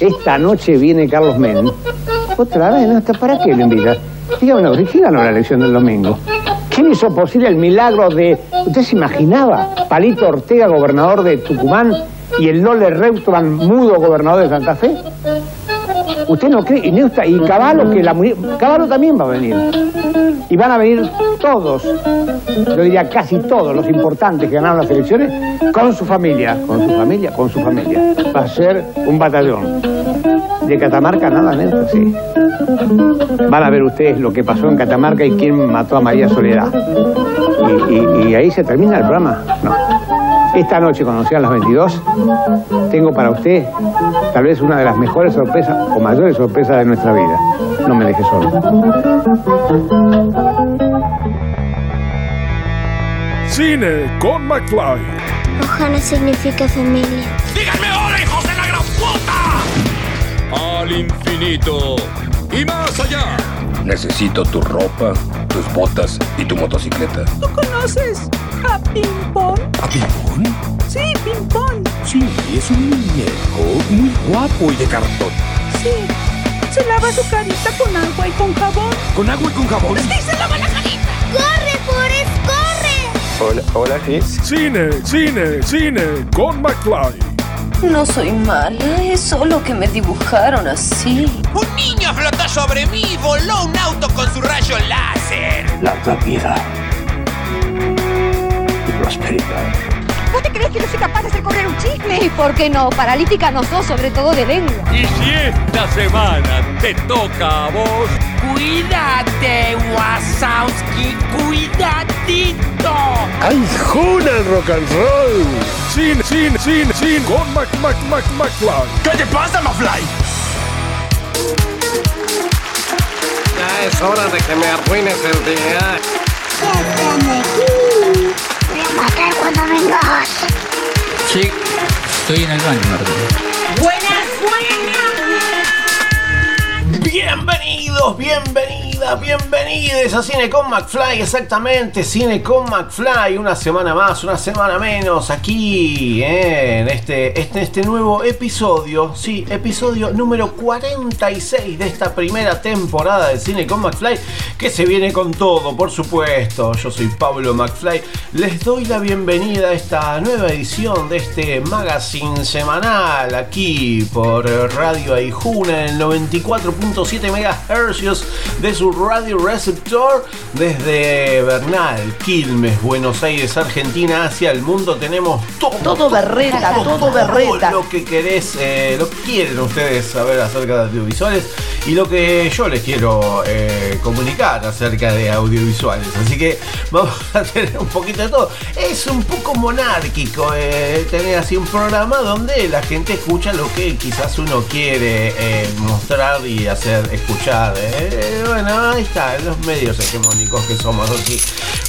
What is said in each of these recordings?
esta noche viene Carlos Menem. Otra vez, ¿no? ¿Para qué le invita? Dígame, no, ¿quién ganó la elección del domingo? ¿Quién hizo posible el milagro de... ¿Usted se imaginaba? Palito Ortega, gobernador de Tucumán, y el Lole Reutemann, mudo gobernador de Santa Fe. ¿Usted no cree? Y, Neusta- y Caballo, que la mu- Caballo también va a venir. Y van a venir todos, yo diría casi todos los importantes que ganaron las elecciones, con su familia, con su familia, con su familia. Va a ser un batallón. De Catamarca nada, Neusta, sí. Van a ver ustedes lo que pasó en Catamarca y quién mató a María Soledad. Y, y- y ahí se termina el programa. No. Esta noche, cuando sean las 22, tengo para usted tal vez una de las mejores sorpresas o mayores sorpresas de nuestra vida. No me deje solo. Cine con McFly. Ohana significa familia. ¡Díganme ahora, hijos de la gran puta! Al infinito y más allá. Necesito tu ropa, tus botas y tu motocicleta. ¿Tú conoces a Ping Pong? ¿A Pimpón? Sí, Ping Pong. Sí, es un muñeco muy guapo y de cartón. Sí. Se lava su carita con agua y con jabón. ¿Con agua y con jabón? Sí, se lava la carita. ¡Corre, Forrest, corre! Hola, hola, sí. Cine, cine, cine con McFly. No soy mala, es solo que me dibujaron así. Un niño flotó sobre mí y voló un auto con su rayo láser. Larga vida y prosperidad. ¿Vos te crees que no soy capaz de hacer correr un chisme? ¿Y por qué no? Paralítica no sos, sobre todo de lengua. Y si esta semana te toca a vos, Cuídate, Wasowski, cuidadito. ¡Ay, juna el rock and roll! Cine, cine, cine, cine con Mac, Mac, Mac, McFly. ¿Qué te pasa, Mafly? Ya es hora de que me arruines el día. Voy a matar cuando vengas. Sí, estoy en el baño, Martín. Buenas, buenas. Bienvenidos, bienvenidos a Cine con McFly, exactamente, Cine con McFly, una semana más, una semana menos, aquí en este, este, este nuevo episodio, sí, episodio número 46 de esta primera temporada de Cine con McFly, que se viene con todo, por supuesto, yo soy Pablo McFly, les doy la bienvenida a esta nueva edición de este magazine semanal aquí por Radio Aijuna en el 94.7 MHz de su radio receptor desde Bernal, Quilmes, Buenos Aires, Argentina, hacia el mundo tenemos todo, Todo berreta, todo berreta. lo que querés, eh, lo que quieren ustedes saber acerca de audiovisuales y lo que yo les quiero eh, comunicar acerca de audiovisuales. Así que vamos a tener un poquito de todo. Es un poco monárquico eh, tener así un programa donde la gente escucha lo que quizás uno quiere mostrar y hacer escuchar. Bueno, ahí está, los medios hegemónicos que somos aquí.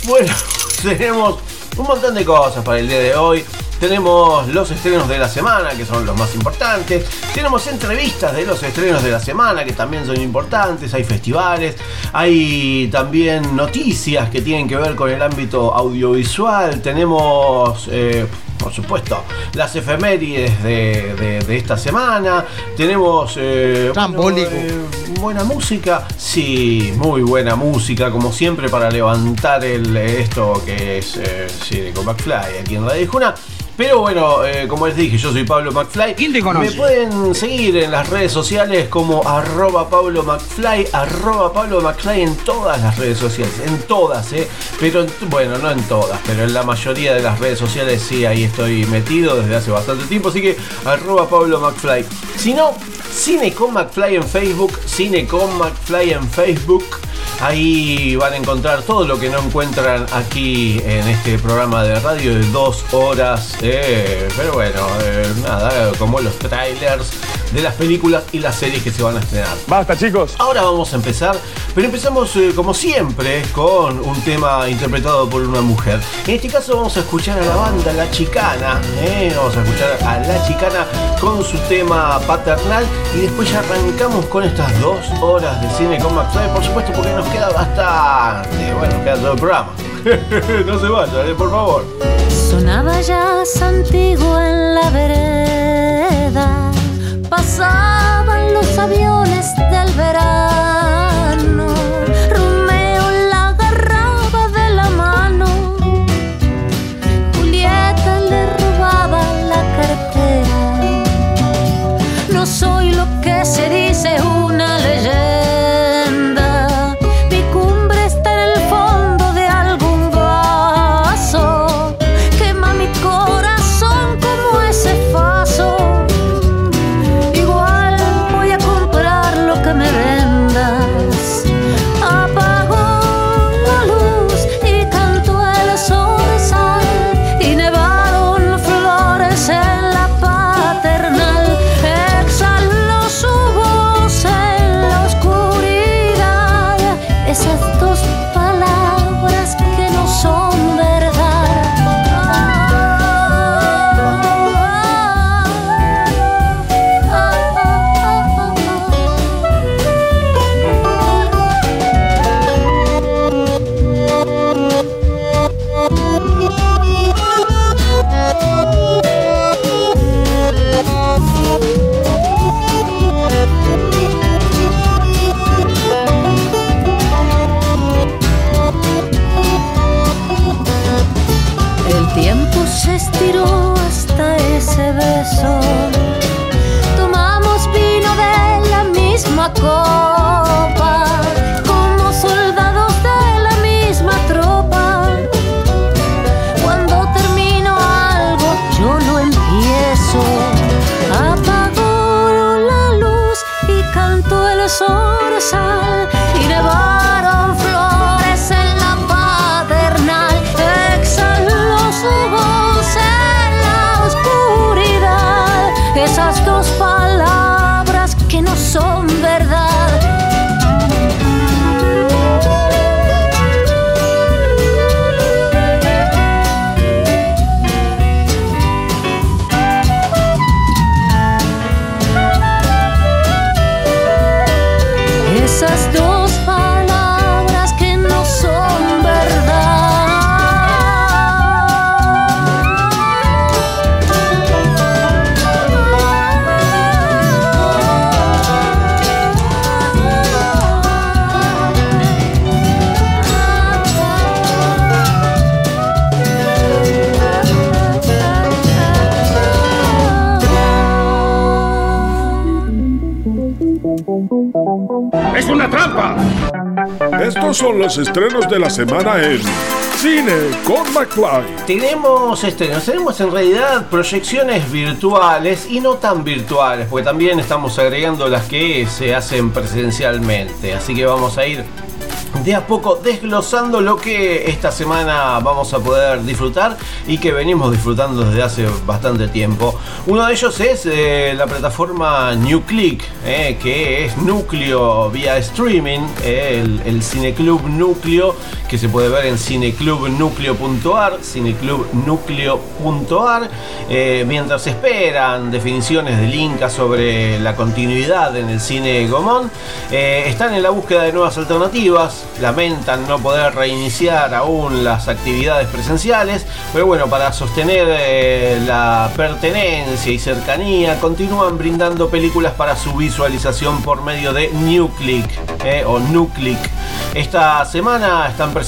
Bueno, tenemos un montón de cosas para el día de hoy. Tenemos los estrenos de la semana, que son los más importantes. Tenemos entrevistas de los estrenos de la semana, que también son importantes. Hay festivales. Hay también noticias que tienen que ver con el ámbito audiovisual. Tenemos... eh, por supuesto, las efemérides de, de- de esta semana. Tenemos eh, Trambólico. bueno, eh, buena música. Sí, muy buena música, como siempre, para levantar el, esto que es eh, con McFly aquí en Radio Juna. Pero bueno, eh, como les dije, yo soy Pablo McFly. ¿Quién te conoce? Me pueden seguir en las redes sociales como arroba Pablo McFly, arroba Pablo McFly en todas las redes sociales, en todas, ¿eh? Pero en- bueno, no en todas, pero en la mayoría de las redes sociales sí, ahí estoy metido desde hace bastante tiempo, así que arroba Pablo McFly. Si no, Cine con McFly en Facebook, Cine con McFly en Facebook. Ahí van a encontrar todo lo que no encuentran aquí en este programa de radio de dos horas. eh, pero bueno, eh, nada, como los trailers de las películas y las series que se van a estrenar. Basta, chicos. Ahora vamos a empezar, pero empezamos eh, como siempre con un tema interpretado por una mujer. En este caso vamos a escuchar a la banda La Chicana, ¿eh? vamos a escuchar a La Chicana con su tema paternal y después ya arrancamos con estas dos horas de cine con McFly, por supuesto porque nos queda bastante, bueno, nos queda todo el programa. no se vayan, eh, por favor. Sonaba ya antiguo en la vereda, pasaban los aviones del verano. Romeo la agarraba de la mano, Julieta le robaba la cartera. No soy lo que sería. Estos son los estrenos de la semana en Cine con McFly. Tenemos estrenos, tenemos en realidad proyecciones virtuales y no tan virtuales, porque también estamos agregando las que se hacen presencialmente. Así que vamos a ir de a poco desglosando lo que esta semana vamos a poder disfrutar y que venimos disfrutando desde hace bastante tiempo. Uno de ellos es eh, la plataforma NewClick, eh, que es núcleo vía streaming, eh, el, el Cineclub Núcleo, que se puede ver en cineclubnucleo.ar, cineclubnucleo.ar, eh, mientras esperan definiciones del Inca sobre la continuidad en el cine Gomón, eh, están en la búsqueda de nuevas alternativas, lamentan no poder reiniciar aún las actividades presenciales, pero bueno, para sostener eh, la pertenencia y cercanía, continúan brindando películas para su visualización por medio de NewClick eh, o NuClick. Esta semana están presentando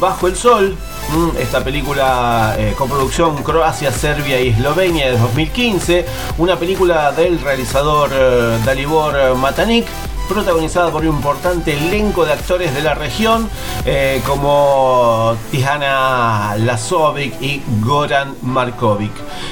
Bajo el Sol, mm, esta película eh, coproducción Croacia, Serbia y Eslovenia de 2015, una película del realizador eh, Dalibor eh, Matanik protagonizada por un importante elenco de actores de la región eh, como Tijana Lazovic y Goran Markovic.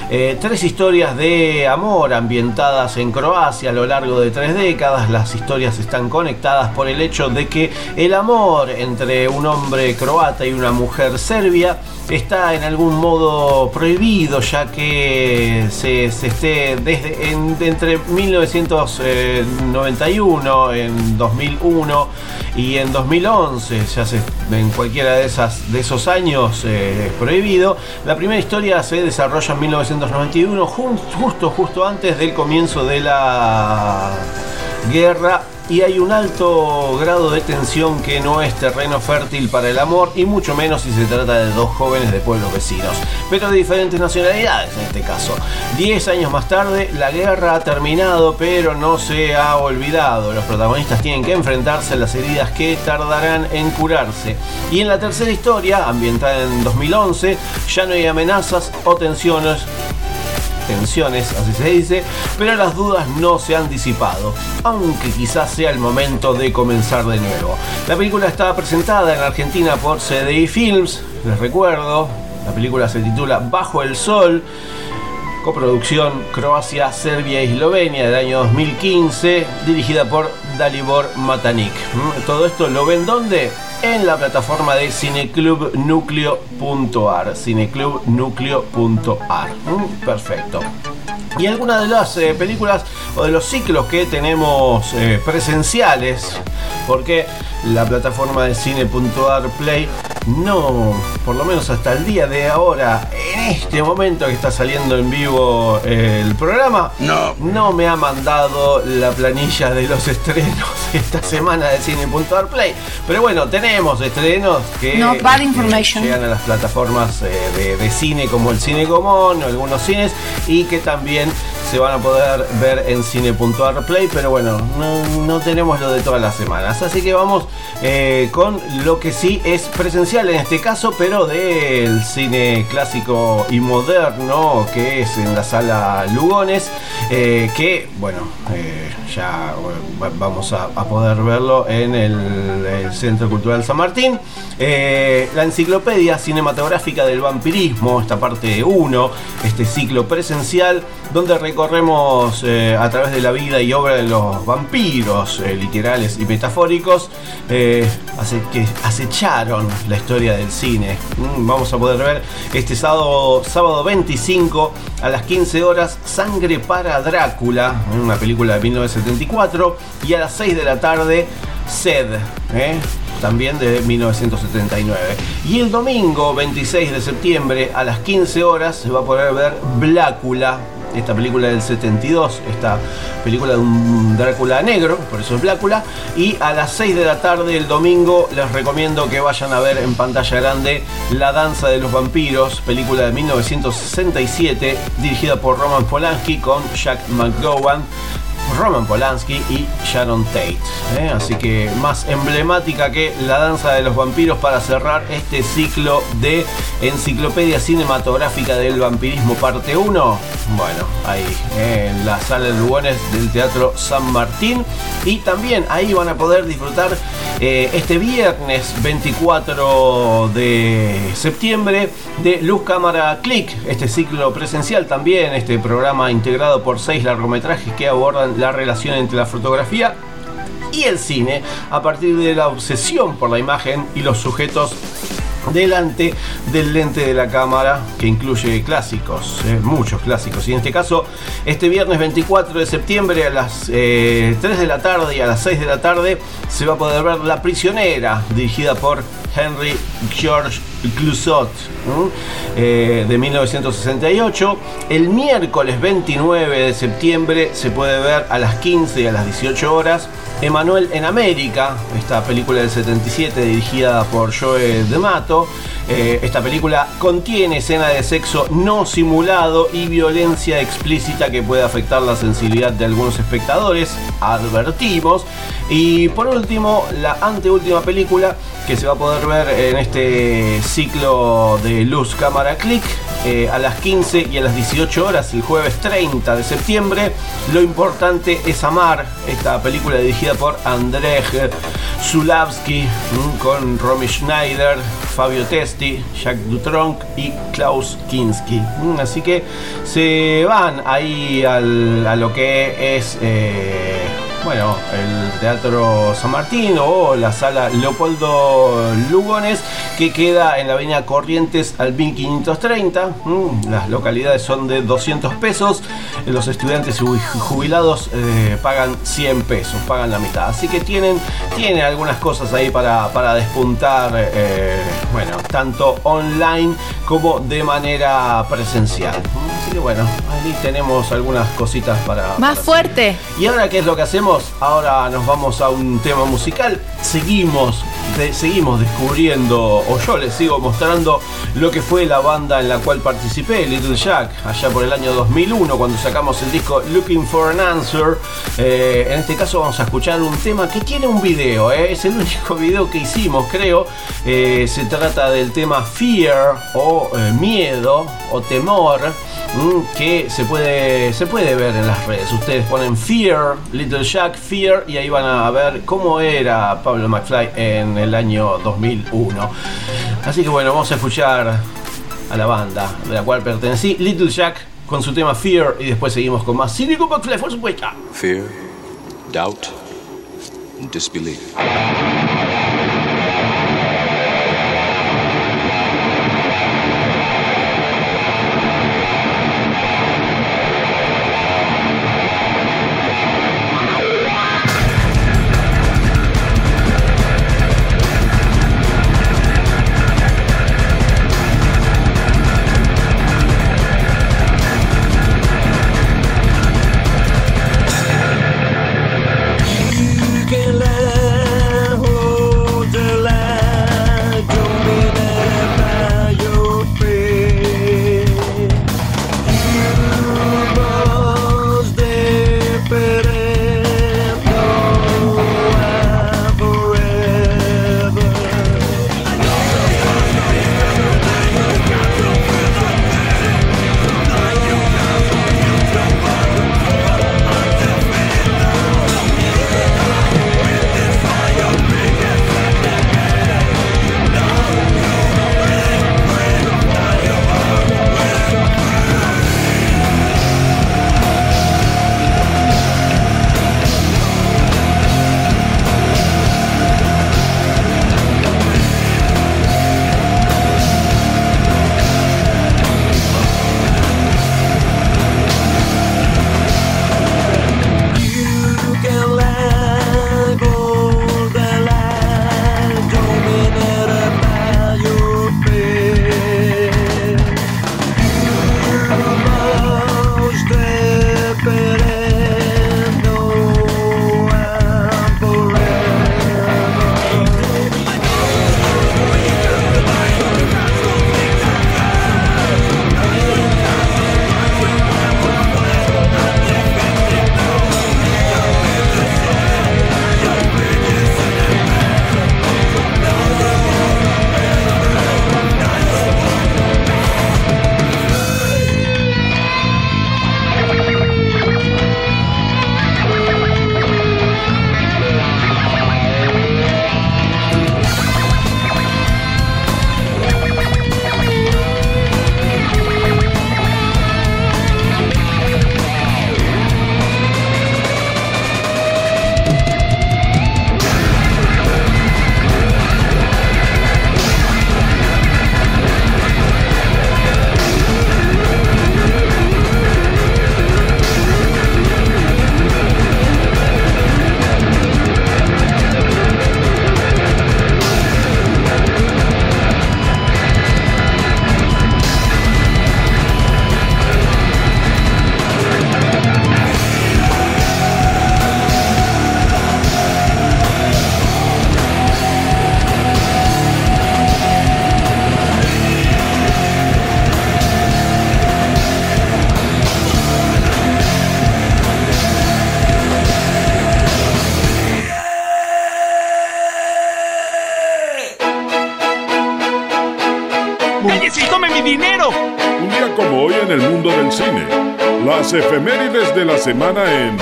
Eh, tres historias de amor ambientadas en Croacia a lo largo de tres décadas. Las historias están conectadas por el hecho de que el amor entre un hombre croata y una mujer serbia está en algún modo prohibido ya que se, se esté desde en- entre 1991 en 2001 y en 2011 ya se en cualquiera de esas de esos años eh, es prohibido. La primera historia se desarrolla en 1991 jun- justo justo antes del comienzo de la guerra y hay un alto grado de tensión que no es terreno fértil para el amor y mucho menos si se trata de dos jóvenes de pueblos vecinos, pero de diferentes nacionalidades en este caso. Diez años más tarde, la guerra ha terminado pero no se ha olvidado. Los protagonistas tienen que enfrentarse a las heridas que tardarán en curarse. Y en la tercera historia, ambientada en 2011, ya no hay amenazas o tensiones tensiones, así se dice, pero las dudas no se han disipado, aunque quizás sea el momento de comenzar de nuevo. La película está presentada en Argentina por CDI Films, les recuerdo, la película se titula Bajo el Sol, coproducción Croacia, Serbia y Eslovenia del año 2015, dirigida por Dalibor Matanik. ¿Mm? Todo esto lo ven donde? En la plataforma de cineclubnucleo.ar. Cineclubnucleo.ar. ¿Mm? Perfecto. Y algunas de las eh, películas o de los ciclos que tenemos eh, presenciales, porque la plataforma de cine.ar Play no, por lo menos hasta el día de ahora, en este momento que está saliendo en vivo el programa, no, no me ha mandado la planilla de los estrenos esta semana de Cine.ar Play. Pero bueno, tenemos estrenos que, no, bad information. llegan a las plataformas eh, de, de, cine como el Cine Común o algunos cines y que también se van a poder ver en Cine.ar Play. Pero bueno, no, tenemos lo de todas las semanas. Así que vamos eh, con lo que sí es presencial en este caso, pero del cine clásico y moderno, que es en la sala Lugones, eh, que bueno, eh, vamos a, poder verlo en el, Centro Cultural San Martín. Eh, la enciclopedia cinematográfica del vampirismo, esta parte 1, este ciclo presencial, donde recorremos eh, a través de la vida y obra de los vampiros, eh, literales y metafóricos, hace, que acecharon la historia del cine. Mm, vamos a poder ver este sábado, sábado 25 a las 15 horas Sangre para Drácula, una película de 1974, y a las 6 de la tarde Sed. ¿eh? también de 1979. Y el domingo 26 de septiembre a las 15 horas se va a poder ver Blácula, esta película del 72, esta película de un Drácula negro, por eso es Blácula. Y a las 6 de la tarde el domingo les recomiendo que vayan a ver en pantalla grande La Danza de los Vampiros, película de 1967, dirigida por Roman Polanski con Jack McGowan. Roman Polanski y Sharon Tate. ¿eh? Así que más emblemática que La Danza de los Vampiros para cerrar este ciclo de Enciclopedia Cinematográfica del Vampirismo parte 1. Bueno, ahí ¿eh? en la sala de Lugones del Teatro San Martín. Y también ahí van a poder disfrutar eh, este viernes 24 de septiembre de Luz Cámara Click, este ciclo presencial también, este programa integrado por seis largometrajes que abordan la relación entre la fotografía y el cine a partir de la obsesión por la imagen y los sujetos delante del lente de la cámara que incluye clásicos, eh, muchos clásicos. Y en este caso, este viernes 24 de septiembre a las eh, 3 de la tarde y a las 6 de la tarde se va a poder ver La prisionera, dirigida por Henry George Clusot eh, de 1968. El miércoles 29 de septiembre se puede ver a las 15 y a las 18 horas. Emanuel en América, esta película del 77 dirigida por Joe D'Amato. Eh, esta película contiene escena de sexo no simulado y violencia explícita que puede afectar la sensibilidad de algunos espectadores, advertimos. Y por último, la anteúltima película que se va a poder ver en este ciclo de Luz Cámara Click eh, a las 15 y a las 18 horas el jueves 30 de septiembre. Lo importante es amar, esta película dirigida por Andrzej Zulavsky con Romy Schneider, Fabio Testi, Jacques Dutronc y Klaus Kinski. Así que se van ahí a lo que es... Eh, bueno, el Teatro San Martín o la sala Leopoldo Lugones, que queda en la avenida Corrientes al 1530. Las localidades son de 200 pesos. Los estudiantes jubilados eh, pagan 100 pesos, pagan la mitad. Así que tienen, tienen algunas cosas ahí para, para despuntar, eh, bueno, tanto online como de manera presencial. Así que bueno, ahí tenemos algunas cositas para... Más para fuerte. ¿Y ahora qué es lo que hacemos? Ahora nos vamos a un tema musical. Seguimos seguimos descubriendo, o yo les sigo mostrando lo que fue la banda en la cual participé, Little Jack, allá por el año 2001, cuando sacamos el disco Looking for an Answer. Eh, en este caso vamos a escuchar un tema que tiene un video, eh, es el único video que hicimos, creo. Eh, se trata del tema Fear o Miedo o Temor. mm, que se puede, se puede ver en las redes. Ustedes ponen Fear, Little Jack, Fear y ahí van a ver cómo era Pablo McFly en el año 2001. Así que bueno, vamos a escuchar a la banda de la cual pertenecí, Little Jack, con su tema Fear y después seguimos con más por supuesto. Fear, doubt, disbelief. Las efemérides de la semana en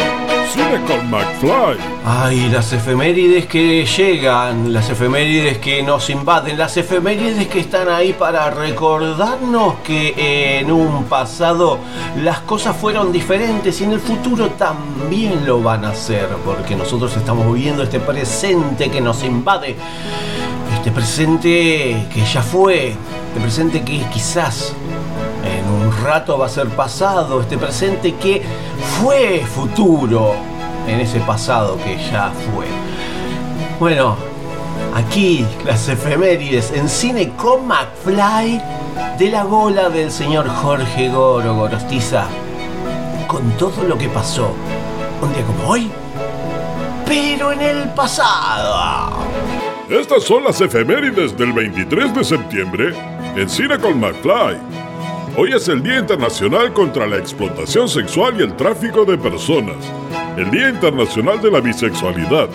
Cine con McFly. Ay, las efemérides que llegan, las efemérides que nos invaden, las efemérides que están ahí para recordarnos que en un pasado las cosas fueron diferentes y en el futuro también lo van a ser, porque nosotros estamos viviendo este presente que nos invade, este presente que ya fue, este presente que quizás rato va a ser pasado, este presente que fue futuro en ese pasado que ya fue. Bueno, aquí las efemérides en cine con McFly de la bola del señor Jorge Goro Gorostiza con todo lo que pasó un día como hoy, pero en el pasado. Estas son las efemérides del 23 de septiembre en Cine con McFly. Hoy es el Día Internacional contra la Explotación Sexual y el Tráfico de Personas, el Día Internacional de la Bisexualidad,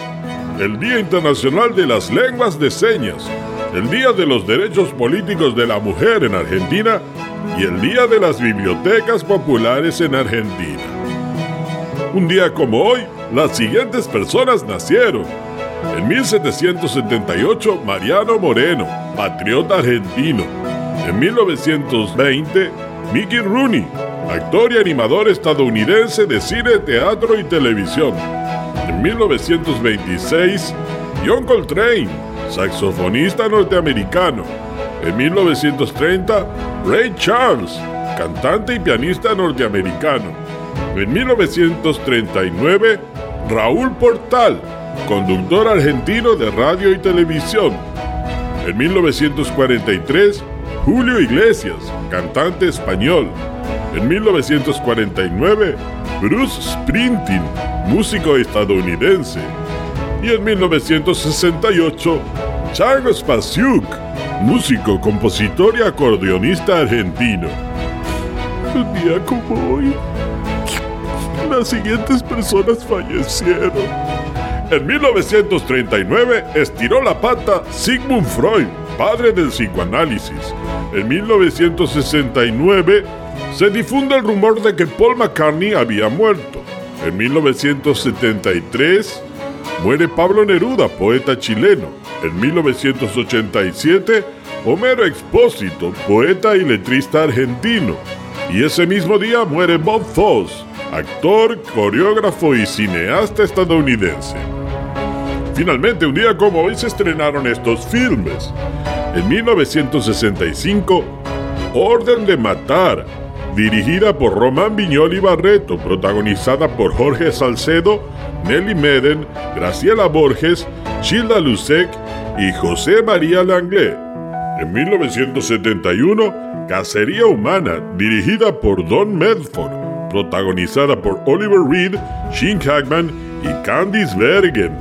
el Día Internacional de las Lenguas de Señas, el Día de los Derechos Políticos de la Mujer en Argentina y el Día de las Bibliotecas Populares en Argentina. Un día como hoy, las siguientes personas nacieron. En 1778, Mariano Moreno, patriota argentino. En 1920, Mickey Rooney, actor y animador estadounidense de cine, teatro y televisión. En 1926, John Coltrane, saxofonista norteamericano. En 1930, Ray Charles, cantante y pianista norteamericano. En 1939, Raúl Portal, conductor argentino de radio y televisión. En 1943, Julio Iglesias, cantante español. En 1949, Bruce Springsteen, músico estadounidense. Y en 1968, Charles Spasiuk, músico, compositor y acordeonista argentino. Un día como hoy, las siguientes personas fallecieron. En 1939 estiró la pata Sigmund Freud, padre del psicoanálisis. En 1969 se difunde el rumor de que Paul McCartney había muerto. En 1973 muere Pablo Neruda, poeta chileno. En 1987 Homero Expósito, poeta y letrista argentino. Y ese mismo día muere Bob Fosse, actor, coreógrafo y cineasta estadounidense. Finalmente, un día como hoy se estrenaron estos filmes. En 1965, Orden de Matar, dirigida por Román Viñoli Barreto, protagonizada por Jorge Salcedo, Nelly Meden, Graciela Borges, Childa Lucek y José María Langlais. En 1971, Cacería Humana, dirigida por Don Medford, protagonizada por Oliver Reed, Shane Hackman y Candice Bergen.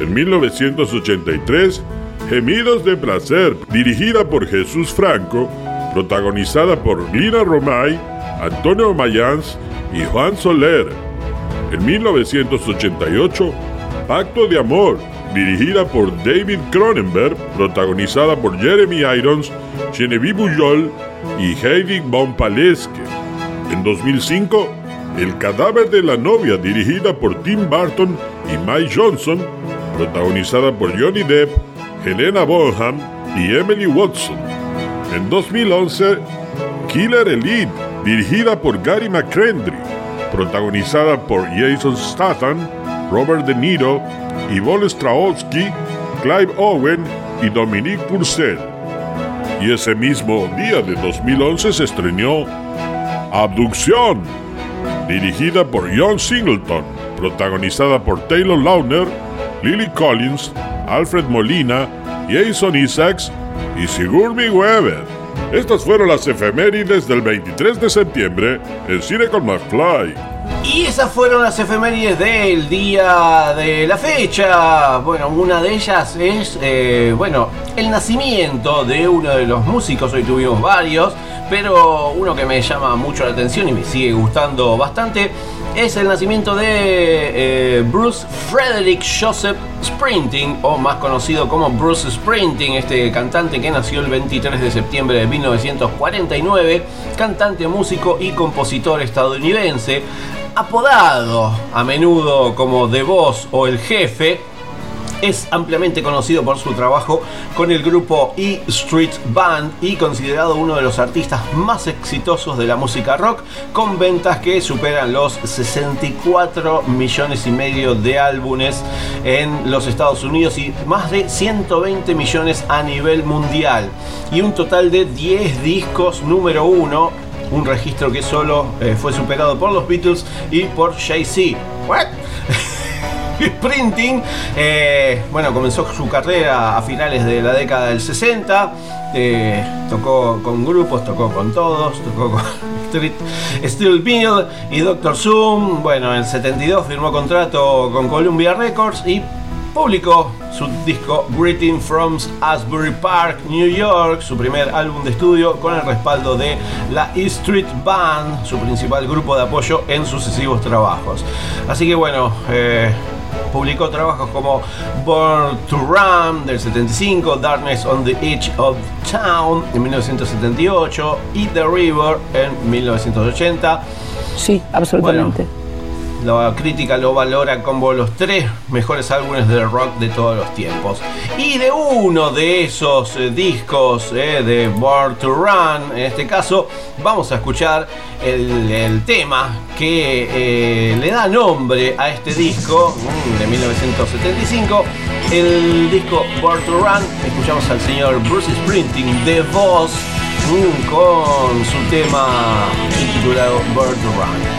En 1983, Gemidos de Placer, dirigida por Jesús Franco, protagonizada por Lina Romay, Antonio Mayans y Juan Soler. En 1988, Pacto de Amor, dirigida por David Cronenberg, protagonizada por Jeremy Irons, Genevieve Bujol y Heidi Von Paleske. En 2005, El cadáver de la novia, dirigida por Tim Burton y Mike Johnson, protagonizada por Johnny Depp, Helena Bonham y Emily Watson. En 2011, Killer Elite, dirigida por Gary McKendry, protagonizada por Jason Statham, Robert De Niro, Yvonne Strahovski, Clive Owen y Dominique Purcell. Y ese mismo día de 2011 se estrenó Abducción, dirigida por John Singleton, protagonizada por Taylor Lautner, Lily Collins, Alfred Molina, Jason Isaacs y Sigourney Weaver. Estas fueron las efemérides del 23 de septiembre en Cine con McFly. Y esas fueron las efemérides del día de la fecha. Bueno, una de ellas es, eh, bueno, el nacimiento de uno de los músicos. Hoy tuvimos varios, pero uno que me llama mucho la atención y me sigue gustando bastante es el nacimiento de eh, Bruce Frederick Joseph Sprinting, o más conocido como Bruce Sprinting, este cantante que nació el 23 de septiembre de 1949, cantante, músico y compositor estadounidense, apodado a menudo como The Boss o el jefe, es ampliamente conocido por su trabajo con el grupo E Street Band y considerado uno de los artistas más exitosos de la música rock, con ventas que superan los 64 millones y medio de álbumes en los Estados Unidos y más de 120 millones a nivel mundial y un total de 10 discos número uno un registro que solo eh, fue superado por los Beatles y por Jay-Z. printing. Eh, bueno, comenzó su carrera a finales de la década del 60. Eh, tocó con grupos, tocó con todos, tocó con Street, Steel Mill y Doctor Zoom. Bueno, en el 72 firmó contrato con Columbia Records y publicó su disco Greeting from Asbury Park, New York, su primer álbum de estudio con el respaldo de la E Street Band, su principal grupo de apoyo en sucesivos trabajos. Así que bueno, eh, Publicó trabajos como Born to Run del 75, Darkness on the Edge of Town en 1978 y The River en 1980. Sí, absolutamente. La crítica lo valora como los tres mejores álbumes de rock de todos los tiempos. Y de uno de esos eh, discos eh, de Born to Run, en este caso, vamos a escuchar el, tema que eh, le da nombre a este disco mm, de 1975 el disco Born to Run, escuchamos al señor Bruce Sprinting de Voz mm, con su tema titulado Born to Run.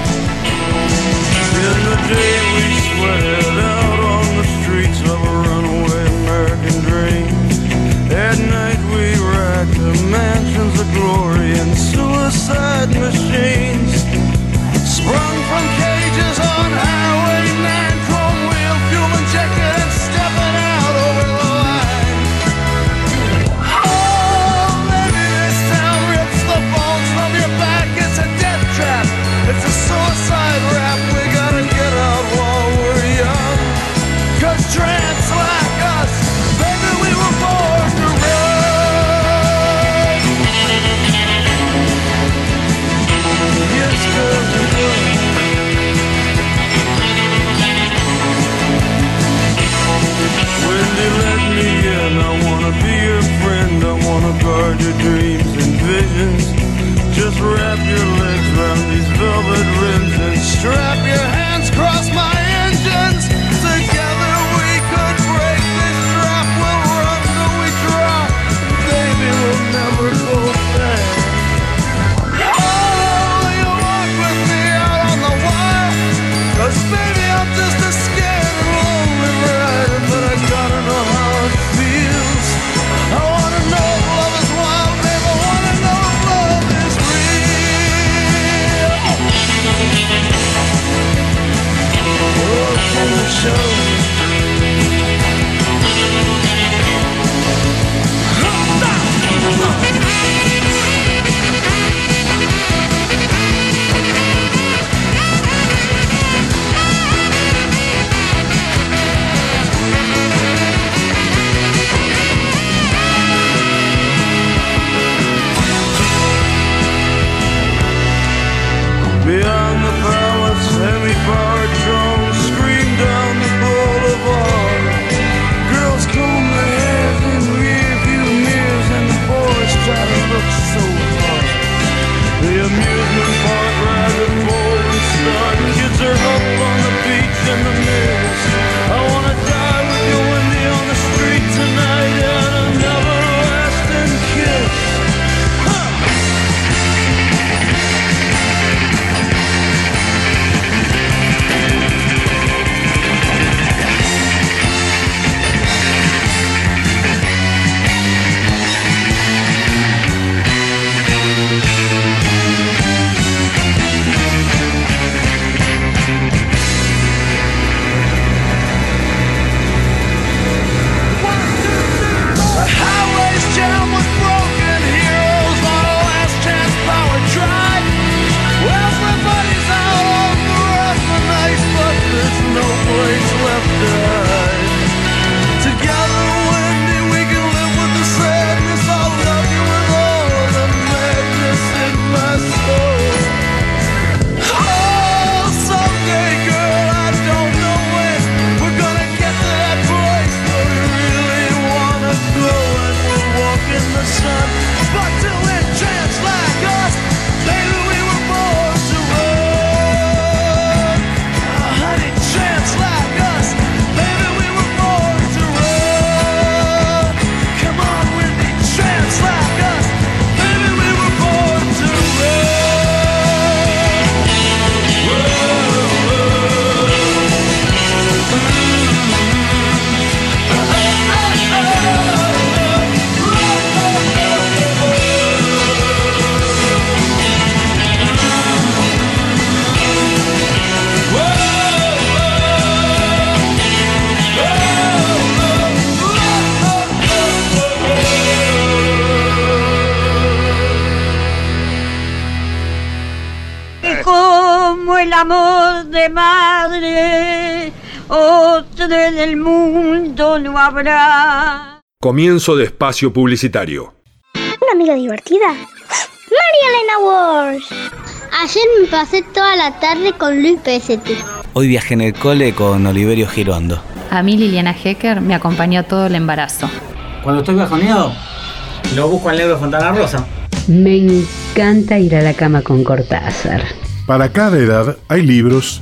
Madre, otro en el mundo no habrá. Comienzo de espacio publicitario. ¿Una amiga divertida? María Elena Walsh. Ayer me pasé toda la tarde con Luis PST. Hoy viajé en el cole con Oliverio Girondo. A mí Liliana Hecker me acompañó todo el embarazo. Cuando estoy bajoneado, lo busco al negro Fontana Rosa. Me encanta ir a la cama con Cortázar. Para cada edad hay libros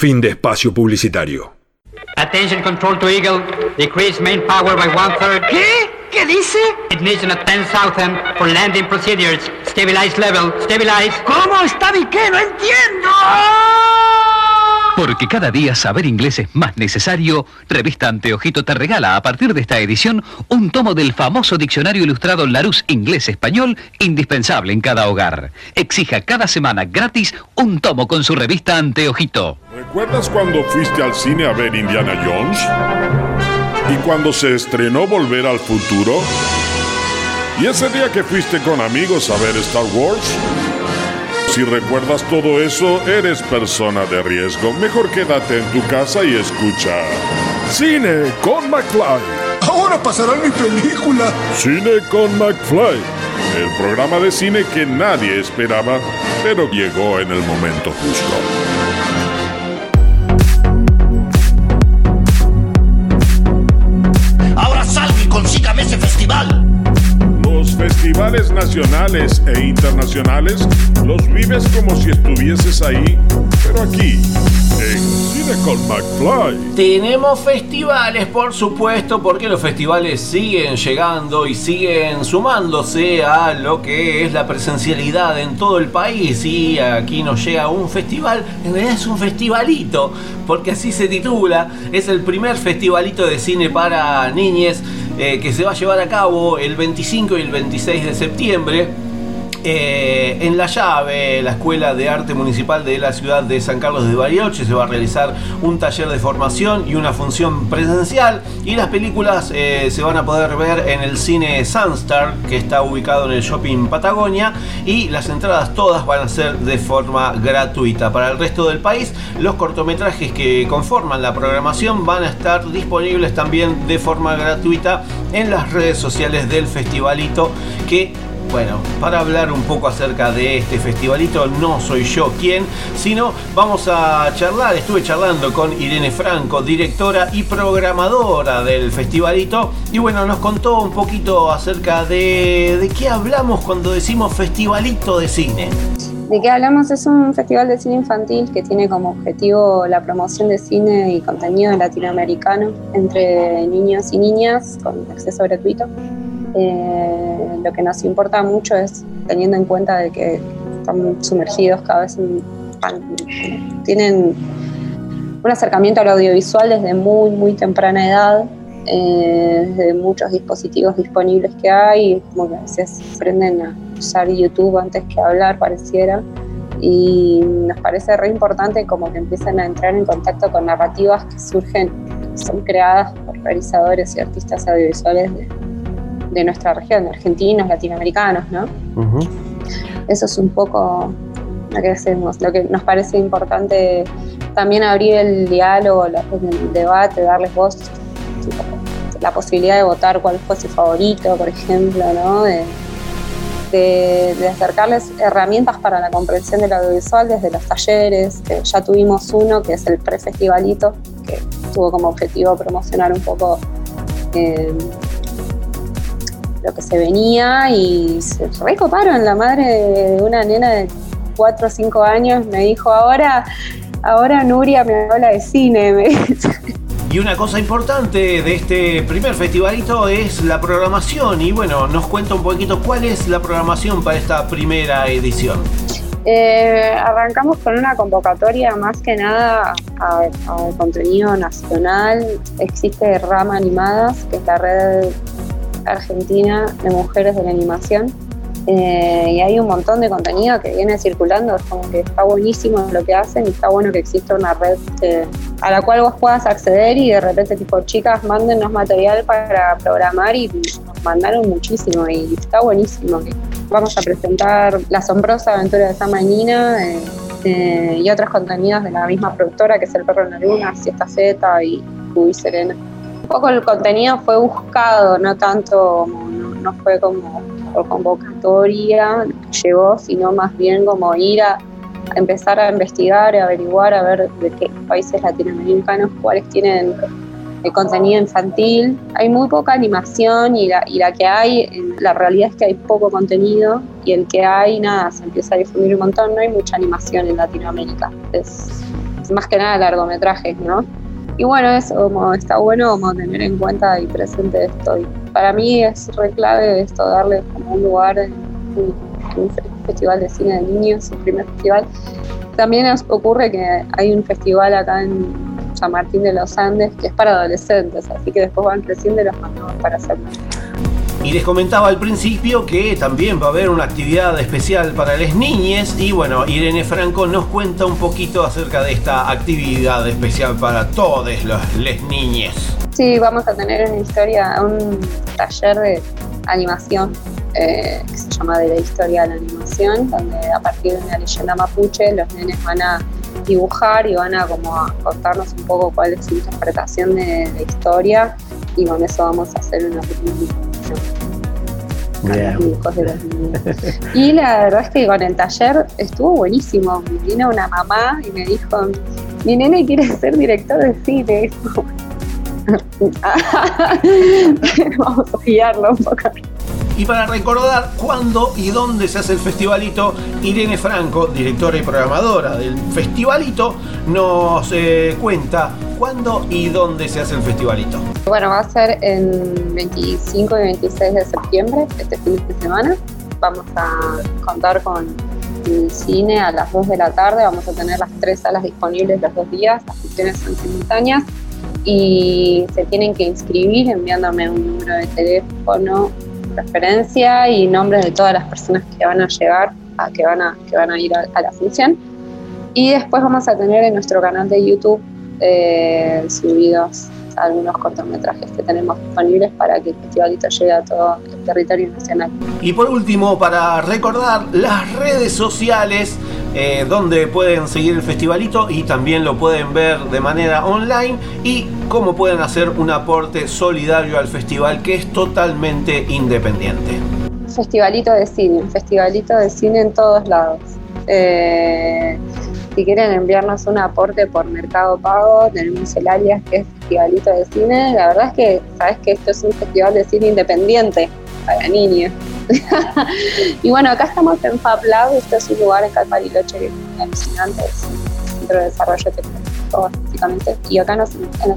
Fin de espacio publicitario. Attention control to Eagle. Decrease main power by one third. ¿Qué? ¿Qué dice? Ignition at 10,000 for landing procedures. Stabilize level. Stabilize. ¿Cómo está mi qué? No entiendo. Porque cada día saber inglés es más necesario, Revista Anteojito te regala a partir de esta edición un tomo del famoso diccionario ilustrado Larousse Inglés-Español, indispensable en cada hogar. Exija cada semana gratis un tomo con su revista Anteojito. ¿Recuerdas cuando fuiste al cine a ver Indiana Jones? ¿Y cuando se estrenó Volver al Futuro? ¿Y ese día que fuiste con amigos a ver Star Wars? Si recuerdas todo eso, eres persona de riesgo. Mejor quédate en tu casa y escucha. Cine con McFly. Ahora pasará mi película. Cine con McFly. El programa de cine que nadie esperaba, pero llegó en el momento justo. Ahora salga y consígame ese festival. Festivales nacionales e internacionales los vives como si estuvieses ahí, pero aquí, en Cine con McFly. Tenemos festivales, por supuesto, porque los festivales siguen llegando y siguen sumándose a lo que es la presencialidad en todo el país. Y aquí nos llega un festival, en realidad es un festivalito, porque así se titula. Es el primer festivalito de cine para niñes eh, que se va a llevar a cabo el 25 y el 26 de septiembre. Eh, en La Llave, la Escuela de Arte Municipal de la ciudad de San Carlos de Bariloche, se va a realizar un taller de formación y una función presencial. Y las películas eh, se van a poder ver en el cine Sunstar, que está ubicado en el Shopping Patagonia. Y las entradas todas van a ser de forma gratuita. Para el resto del país, los cortometrajes que conforman la programación van a estar disponibles también de forma gratuita en las redes sociales del festivalito que bueno, para hablar un poco acerca de este festivalito, no soy yo quien, sino vamos a charlar, estuve charlando con Irene Franco, directora y programadora del festivalito, y bueno, nos contó un poquito acerca de, qué hablamos cuando decimos festivalito de cine. ¿De qué hablamos? Es un festival de cine infantil que tiene como objetivo la promoción de cine y contenido latinoamericano entre niños y niñas con acceso gratuito. Eh, lo que nos importa mucho es teniendo en cuenta de que están sumergidos cada vez en, tienen un acercamiento al audiovisual desde muy muy temprana edad eh, desde muchos dispositivos disponibles que hay como que a veces aprenden a usar YouTube antes que hablar pareciera y nos parece re importante como que empiecen a entrar en contacto con narrativas que surgen son creadas por realizadores y artistas audiovisuales de, de nuestra región, de argentinos, latinoamericanos, ¿no? Eso es un poco lo que hacemos, lo que nos parece importante también abrir el diálogo, el debate, darles voz, la posibilidad de votar cuál fue su favorito, por ejemplo, ¿no? De, de, acercarles herramientas para la comprensión del audiovisual desde los talleres, que ya tuvimos uno que es el pre-festivalito, que tuvo como objetivo promocionar un poco eh, lo que se venía y se recoparon. La madre de una nena de 4 o 5 años me dijo, ahora, ahora Nuria me habla de cine. Me y una cosa importante de este primer festivalito es la programación. Y bueno, nos cuenta un poquito cuál es la programación para esta primera edición. Eh, arrancamos con una convocatoria más que nada a, contenido nacional. Existe Rama Animadas, que es la red argentina de mujeres de la animación. Eh, y hay un montón de contenido que viene circulando, es como que está buenísimo lo que hacen y está bueno que exista una red a la cual vos puedas acceder y de repente tipo chicas mándennos material para programar y nos mandaron muchísimo y está buenísimo. Vamos a presentar La asombrosa aventura de Sama y Nina eh, eh, y otros contenidos de la misma productora que es El perro en la luna, Siesta Z y Cubi Serena. Poco el contenido fue buscado, no tanto, no fue como por convocatoria llegó, sino más bien como ir a, empezar a investigar, a averiguar, a ver de qué países latinoamericanos cuáles tienen el contenido infantil. Hay muy poca animación y la, y la que hay, la realidad es que hay poco contenido y el que hay, nada, se empieza a difundir un montón, no hay mucha animación en Latinoamérica. Es, más que nada largometrajes, ¿no? Y bueno, eso como está bueno como tener en cuenta y presente esto. Y para mí es re clave esto, darle como un lugar en un, festival de cine de niños, el primer festival. También ocurre que hay un festival acá en San Martín de los Andes que es para adolescentes, así que después van creciendo y los mandamos para hacerlo. Y les comentaba al principio que también va a haber una actividad especial para las niñas y bueno, Irene Franco nos cuenta un poquito acerca de esta actividad especial para todas las niñas. Sí, vamos a tener una historia, un taller de animación eh, que se llama De la historia de la animación, donde a partir de una leyenda mapuche los nenes van a dibujar y van a como a contarnos un poco cuál es su interpretación de la historia y con eso vamos a hacer una y la verdad es que con el taller estuvo buenísimo. Vino una mamá y me dijo, mi nene quiere ser director de cine. Vamos a guiarlo un poco. Y para recordar cuándo y dónde se hace el festivalito, Irene Franco, directora y programadora del festivalito, nos eh, cuenta cuándo y dónde se hace el festivalito. Bueno, va a ser en 25 y 26 de septiembre, este fin de semana. Vamos a contar con el cine a las 2 de la tarde. Vamos a tener las tres salas disponibles los dos días. Las funciones son simultáneas y se tienen que inscribir enviándome un número de teléfono referencia y nombres de todas las personas que van a llegar, a, que, van a, que van a ir a, la función. Y después vamos a tener en nuestro canal de YouTube eh, subidos algunos cortometrajes que tenemos disponibles para que el festivalito llegue a todo el territorio nacional. Y por último, para recordar las redes sociales eh, donde pueden seguir el festivalito y también lo pueden ver de manera online y cómo pueden hacer un aporte solidario al festival que es totalmente independiente. Festivalito de cine, festivalito de cine en todos lados. Eh, si quieren enviarnos un aporte por Mercado Pago, tenemos el alias que es Festivalito de Cine. La verdad es que sabes que esto es un festival de cine independiente para niños. y bueno, acá estamos en Fab Lab, este es un lugar en Calpariloche que es alucinante, es un centro de desarrollo tecnológico básicamente. Y acá nos,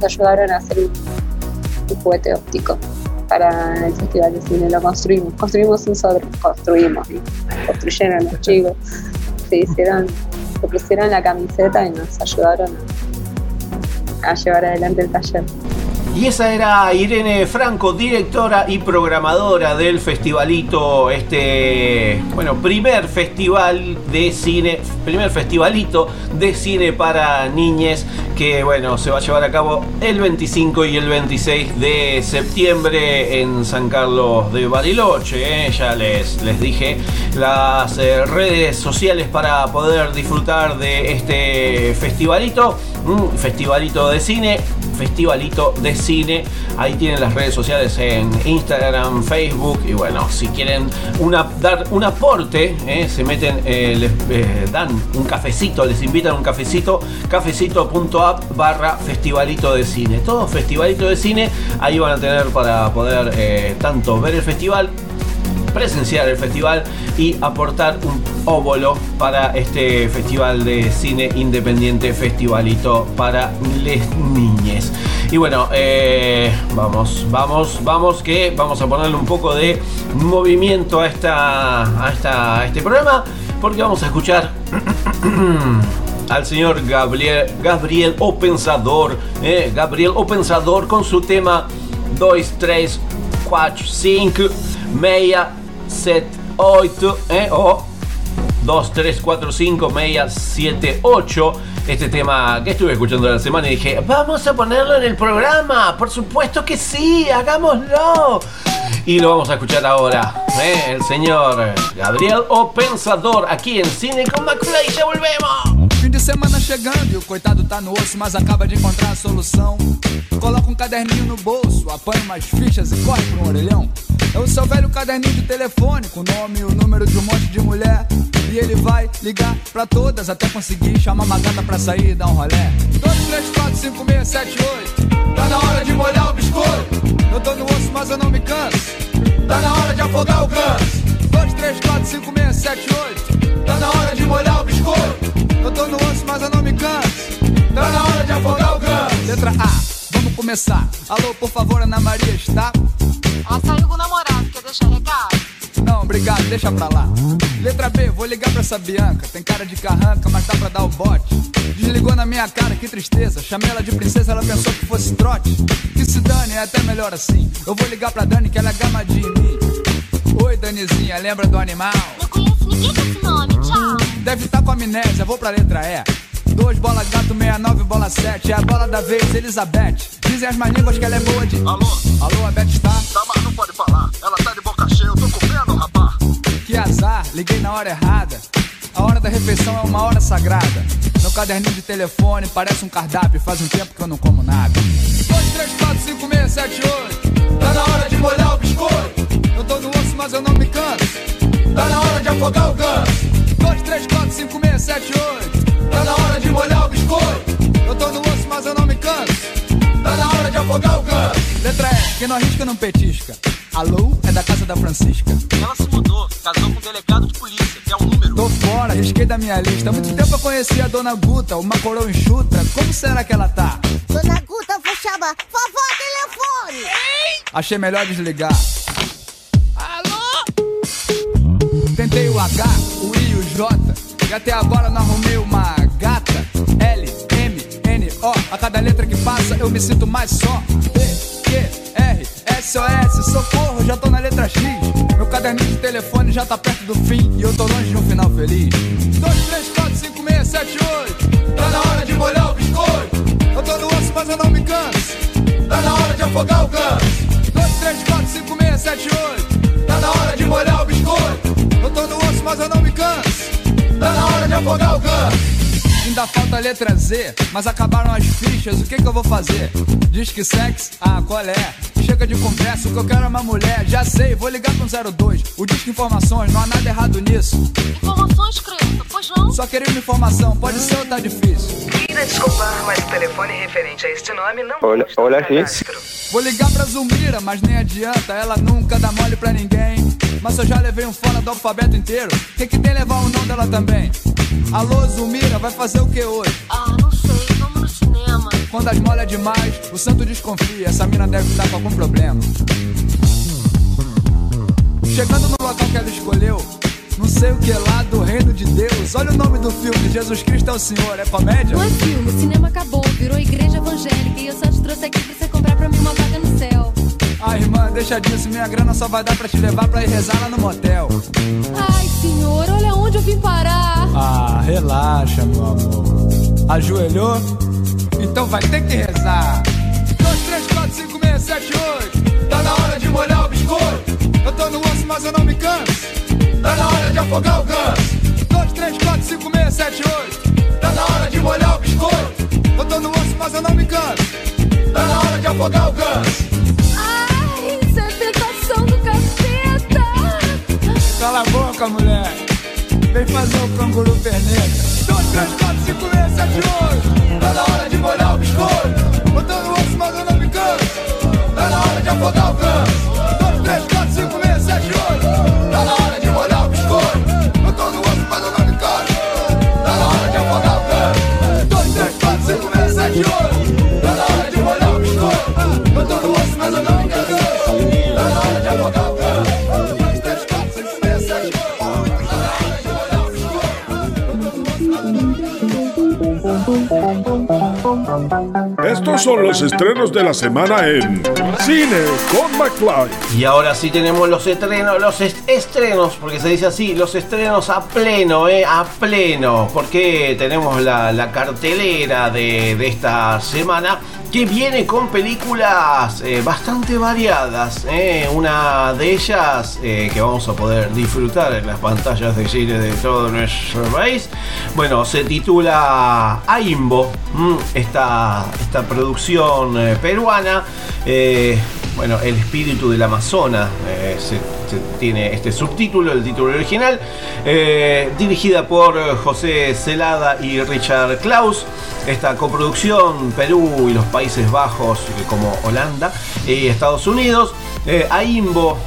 ayudaron a hacer un, juguete óptico para el Festival de Cine, lo construimos, construimos nosotros, construimos, construyeron los chicos, se hicieron, se pusieron la camiseta y nos ayudaron a llevar adelante el taller. Y esa era Irene Franco, directora y programadora del festivalito, este, bueno, primer festival de cine, primer festivalito de cine para niñes que bueno, se va a llevar a cabo el 25 y el 26 de septiembre en San Carlos de Bariloche. ¿eh? Ya les, les dije las eh, redes sociales para poder disfrutar de este festivalito, festivalito de cine Festivalito de Cine. Ahí tienen las redes sociales en Instagram, Facebook. Y bueno, si quieren dar un aporte, eh, se meten, eh, les eh, dan un cafecito, les invitan un cafecito, cafecito.app barra Festivalito de Cine. Todo Festivalito de Cine, ahí van a tener para poder tanto ver el festival presenciar el festival y aportar un óvulo para este festival de cine independiente, festivalito para les niñes. Y bueno, eh, vamos, vamos, vamos, que vamos a ponerle un poco de movimiento a, esta, a, esta, a este programa, porque vamos a escuchar al señor Gabriel, Gabriel O Pensador, eh, Gabriel O Pensador con su tema 2, 3, 4, 5, meia 7, 8, eh, o 2, 3, 4, 5, media 7, 8. Este tema que estuve escuchando la semana y dije, vamos a ponerlo en el programa. Por supuesto que sí, hagámoslo. Y lo vamos a escuchar ahora. ¿eh? El señor Gabriel O Pensador aquí en Cine con McFly. Ya volvemos. Fim de semana chegando e o coitado tá no osso, mas acaba de encontrar a solução. Coloca um caderninho no bolso, apanha umas fichas e corre pra um orelhão. É o seu velho caderninho de telefone, com o nome e o número de um monte de mulher. E ele vai ligar pra todas até conseguir chamar uma gata pra sair e dar um rolé. 2, 3, 4, 5, 6, 7, 8. Tá na hora de molhar o biscoito. Eu tô no osso, mas eu não me canso. Tá na hora de afogar o ganso. 2, 3, 4, 5, 6, 7, 8. Tá na hora de molhar o biscoito. Eu tô no osso, mas eu não me canso. Tá na hora de afogar o ganso. Letra A, vamos começar. Alô, por favor, Ana Maria está? Ela saiu com o namorado, quer deixar recado? Não, obrigado, deixa pra lá. Letra B, vou ligar pra essa Bianca. Tem cara de carranca, mas tá pra dar o bote. Desligou na minha cara, que tristeza. Chamei ela de princesa, ela pensou que fosse trote. Que se dane, é até melhor assim. Eu vou ligar pra Dani, que ela é gamadinha em mim. Oi, Danizinha, lembra do animal? Não conheço ninguém com esse nome, tchau. Deve estar tá com amnésia, vou pra letra E. 2 bola gato, 69 bola 7. É a bola da vez, Elizabeth. Dizem as manínguas que ela é boa de. Alô? Alô, a Beth está? Tá, mas não pode falar. Ela tá de boca cheia, eu tô comendo, rapá. Que azar, liguei na hora errada. A hora da refeição é uma hora sagrada. Meu caderninho de telefone parece um cardápio. Faz um tempo que eu não como nada. 2, 3, 4, 5, 6, 7, 8. Tá na hora de molhar o biscoito. Eu tô no osso, mas eu não me canso. Tá na hora de afogar o ganso. 2, 3, 4, 5, 6, 7, 8. Tá na hora de molhar o biscoito. Eu tô no osso, mas eu não me canso. Tá na hora de afogar o ganso. Letra E, quem não arrisca não petisca. Alô, é da casa da Francisca. Ela se mudou, casou com um delegado de polícia, que é um número. Tô fora, risquei da minha lista. Há muito tempo eu conheci a dona Guta, uma coroa enxuta. Como será que ela tá? Dona Guta, vou chamar. Vovó, telefone! Achei melhor desligar. Tentei o H, o I e o J. Até agora não arrumei uma gata. L, M, N, O. A cada letra que passa eu me sinto mais só. P, Q, R, S, O, S. Socorro, já tô na letra X. Meu caderninho de telefone já tá perto do fim. E eu tô longe de um final feliz. 2, 3, 4, 5, 6, 7, 8. Tá na hora de molhar o biscoito. Eu tô no osso, mas eu não me canso. Tá na hora de afogar o ganso. 2, 3, 4, 5, 6, 7, 8. Tá na hora de molhar o biscoito. Eu tô no osso, mas eu não me canso. Tá na hora de afogar o ganso. Ainda falta a letra Z, mas acabaram as fichas, o que que eu vou fazer? Diz que sexo? Ah, qual é? Chega de conversa, o que eu quero é uma mulher. Já sei, vou ligar pro 02. O disco Informações, não há nada errado nisso. Informações, criança, pois não? Só uma informação, pode ser ou tá difícil? Queira desculpar, mas o telefone referente a este nome não Olha, olha aqui. Vou ligar pra Zulmira, mas nem adianta, ela nunca dá mole pra ninguém. Mas eu já levei um fora do alfabeto inteiro, tem que tem levar o nome dela também. Alô, Zulmira, vai fazer o que hoje? Ah, não sei, vamos no cinema. Quando as molha demais, o santo desconfia, essa mina deve estar com algum problema. Chegando no local que ela escolheu, não sei o que lá do reino de Deus. Olha o nome do filme, Jesus Cristo é o Senhor, é comédia? Não é filme, o cinema acabou, virou igreja evangélica e eu só te trouxe aqui pra você comprar pra mim uma vaga no céu. Ah, irmã, deixa disso, minha grana só vai dar pra te levar pra ir rezar lá no motel. Ai, senhor, olha onde eu vim parar. Ah, relaxa, meu amor. Ajoelhou? Então vai ter que rezar. 2, 3, 4, 5, 6, 7, 8. Tá na hora de molhar o biscoito. Eu tô no osso, mas eu não me canso. Tá na hora de afogar o ganso. 2, 3, 4, 5, 6, 7, 8. Tá na hora de molhar o biscoito. Eu tô no osso, mas eu não me canso. Tá na hora de afogar o ganso. Cala a boca, mulher. Vem fazer o canguru perneta. 2, 3, 4, 5, 6, 7, 8. Tá na hora de molhar o biscoito. Botando o osso, mas eu não. Tá na hora de afogar o ganso. Son los estrenos de la semana en Cine con McFly. Y ahora sí tenemos los estrenos, los est- estrenos, porque se dice así, los estrenos a pleno, eh, a pleno, porque tenemos la, cartelera de esta semana que viene con películas eh, bastante variadas. eh. Una de ellas eh, que vamos a poder disfrutar en las pantallas de cine de todo nuestro país. Bueno, se titula Aimbo, mm, esta, esta producción peruana. Bueno, El espíritu del Amazonas eh, tiene este subtítulo, el título original, eh, dirigida por eh, José Celada y Richard Klaus. Esta coproducción Perú y los Países Bajos, como Holanda y Estados Unidos. Eh, Aimbo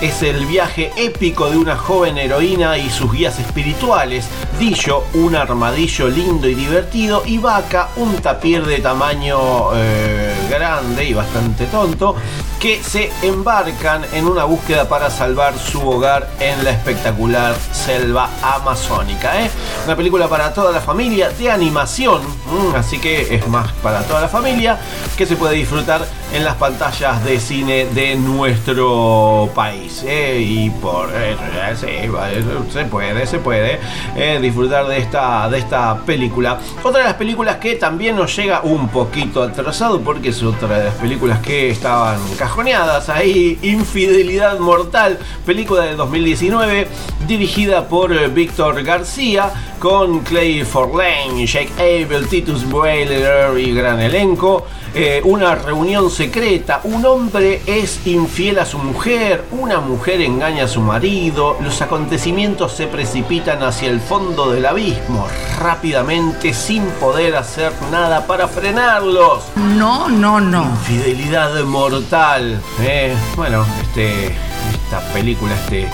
es el viaje épico de una joven heroína y sus guías espirituales. Dillo, un armadillo lindo y divertido. Y Vaca, un tapir de tamaño eh, grande y bastante tonto. Que se embarcan en una búsqueda para salvar su hogar en la espectacular selva amazónica. ¿eh? Una película para toda la familia de animación. mm, así que es más para toda la familia. Que se puede disfrutar en las pantallas de cine de nuestro país. ¿eh? Y por eso, va, eso se puede, se puede eh, disfrutar de esta, de esta película. Otra de las películas que también nos llega un poquito atrasado porque es otra de las películas que estaban cajoneadas ahí. Infidelidad Mortal, película del 2019, dirigida por eh, Víctor García, con Clay Forlane, Jake Abel, Titus Boiler y gran elenco. Eh, una reunión secreta, un hombre es infiel a su mujer, una mujer engaña a su marido, los acontecimientos se precipitan hacia el fondo del abismo rápidamente sin poder hacer nada para frenarlos. No, no, no. Infidelidad mortal. eh. Bueno, este, esta película, este,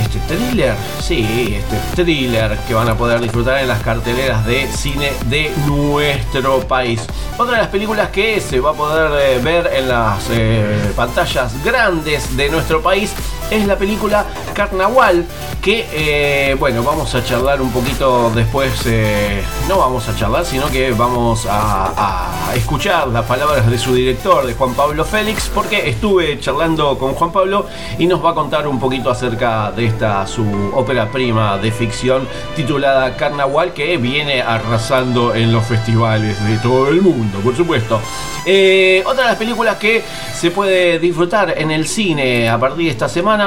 este thriller, sí, este thriller que van a poder disfrutar en las carteleras de cine de nuestro país. Otra de las películas que se va a poder eh, ver en las eh, pantallas grandes de nuestro país es la película Carnaval, que eh, bueno, vamos a charlar un poquito después, eh, no vamos a charlar, sino que vamos a, escuchar las palabras de su director, de Juan Pablo Félix, porque estuve charlando con Juan Pablo y nos va a contar un poquito acerca de esta su ópera prima de ficción titulada Carnaval, que viene arrasando en los festivales de todo el mundo, por supuesto. Eh, otra de las películas que se puede disfrutar en el cine a partir de esta semana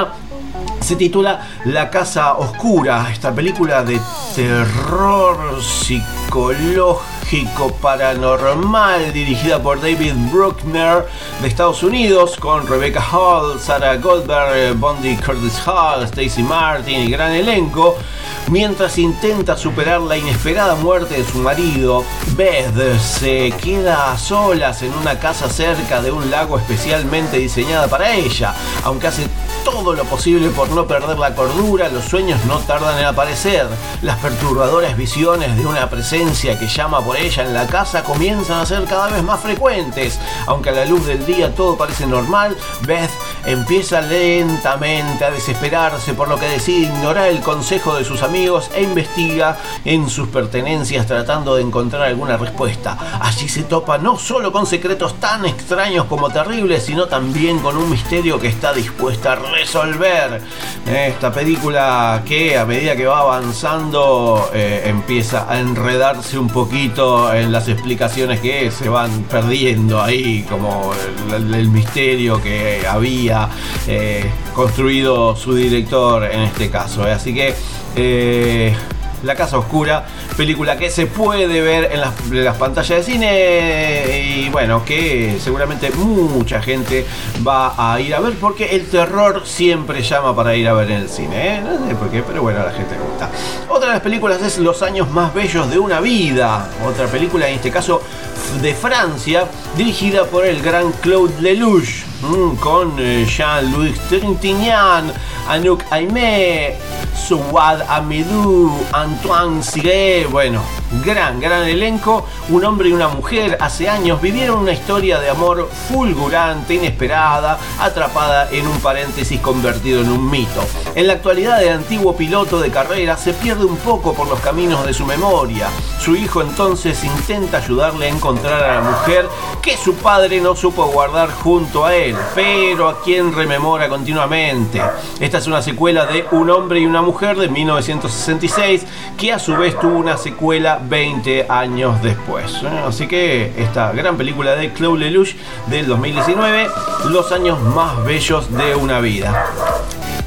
se titula La Casa Oscura, esta película de terror psicológico paranormal dirigida por David Bruckner de Estados Unidos con Rebecca Hall, Sarah Goldberg, Bondi Curtis Hall, Stacy Martin y gran elenco. Mientras intenta superar la inesperada muerte de su marido, Beth se queda a solas en una casa cerca de un lago especialmente diseñada para ella. Aunque hace todo lo posible por no perder la cordura, los sueños no tardan en aparecer. Las perturbadoras visiones de una presencia que llama por ella en la casa comienzan a ser cada vez más frecuentes. Aunque a la luz del día todo parece normal, Beth empieza lentamente a desesperarse por lo que decide ignorar el consejo de sus amigos e investiga en sus pertenencias tratando de encontrar alguna respuesta. Allí se topa no solo con secretos tan extraños como terribles, sino también con un misterio que está dispuesta a resolver. Esta película que a medida que va avanzando eh, empieza a enredarse un poquito en las explicaciones que se van perdiendo ahí, como el, el misterio que había eh, construido su director en este caso. eh. Así que eh, La Casa Oscura, película que se puede ver en las, pantallas de cine y bueno, que seguramente mucha gente va a ir a ver porque el terror siempre llama para ir a ver en el cine. No sé por qué, pero bueno, a la gente le gusta. Otra de las películas es Los años más bellos de una vida. Otra película, en este caso de Francia, dirigida por el gran Claude Lelouch, con eh, Jean-Louis Trintignant, Anouk Aimé, Souad Amidou, Antoine Siré, bueno, gran, gran elenco, un hombre y una mujer hace años vivieron una historia de amor fulgurante, inesperada, atrapada en un paréntesis convertido en un mito. En la actualidad el antiguo piloto de carrera se pierde un poco por los caminos de su memoria. Su hijo entonces intenta ayudarle a encontrar a la mujer que su padre no supo guardar junto a él, pero a quien rememora continuamente. Es una secuela de Un hombre y una mujer de 1966, que a su vez tuvo una secuela 20 años después. ¿eh? Así que esta gran película de Claude Lelouch del 2019, Los años más bellos de una vida.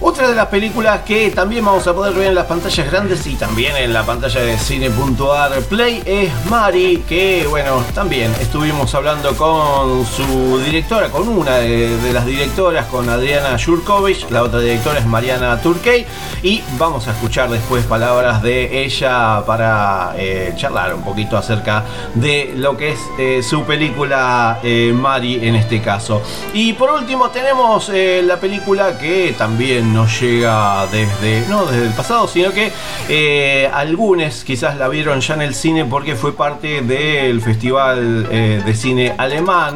Otra de las películas que también vamos a poder ver en las pantallas grandes y también en la pantalla de cine.ar Play es Mari, que bueno, también estuvimos hablando con su directora, con una de, las directoras, con Adriana Jurkovic, la otra directora es Mariana Turkey, y vamos a escuchar después palabras de ella para eh, charlar un poquito acerca de lo que es eh, su película eh, Mari en este caso. Y por último tenemos la película que también nos llega desde, no desde el pasado, sino que eh, algunos quizás la vieron ya en el cine porque fue parte del Festival eh, de Cine Alemán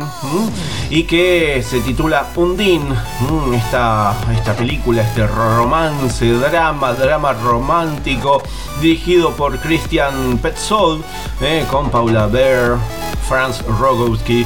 y que se titula Undine, esta, esta película, este romance, drama, drama romántico dirigido por Christian Petzold eh, con Paula Bear, Franz Rogowski,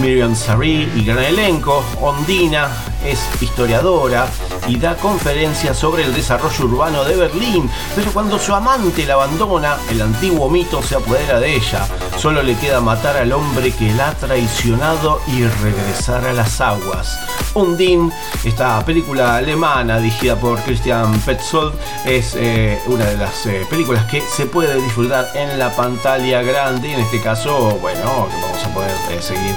Miriam Sari y gran elenco. Ondina es historiadora y da conferencias sobre el desarrollo urbano de Berlín, pero cuando su amante la abandona, el antiguo mito se apodera de ella. Solo le queda matar al hombre que la ha traicionado y regresar a las aguas. Undine, esta película alemana dirigida por Christian Petzold, es eh, una de las eh, películas que se puede disfrutar en la pantalla grande y en este caso, bueno, que vamos a poder eh, seguir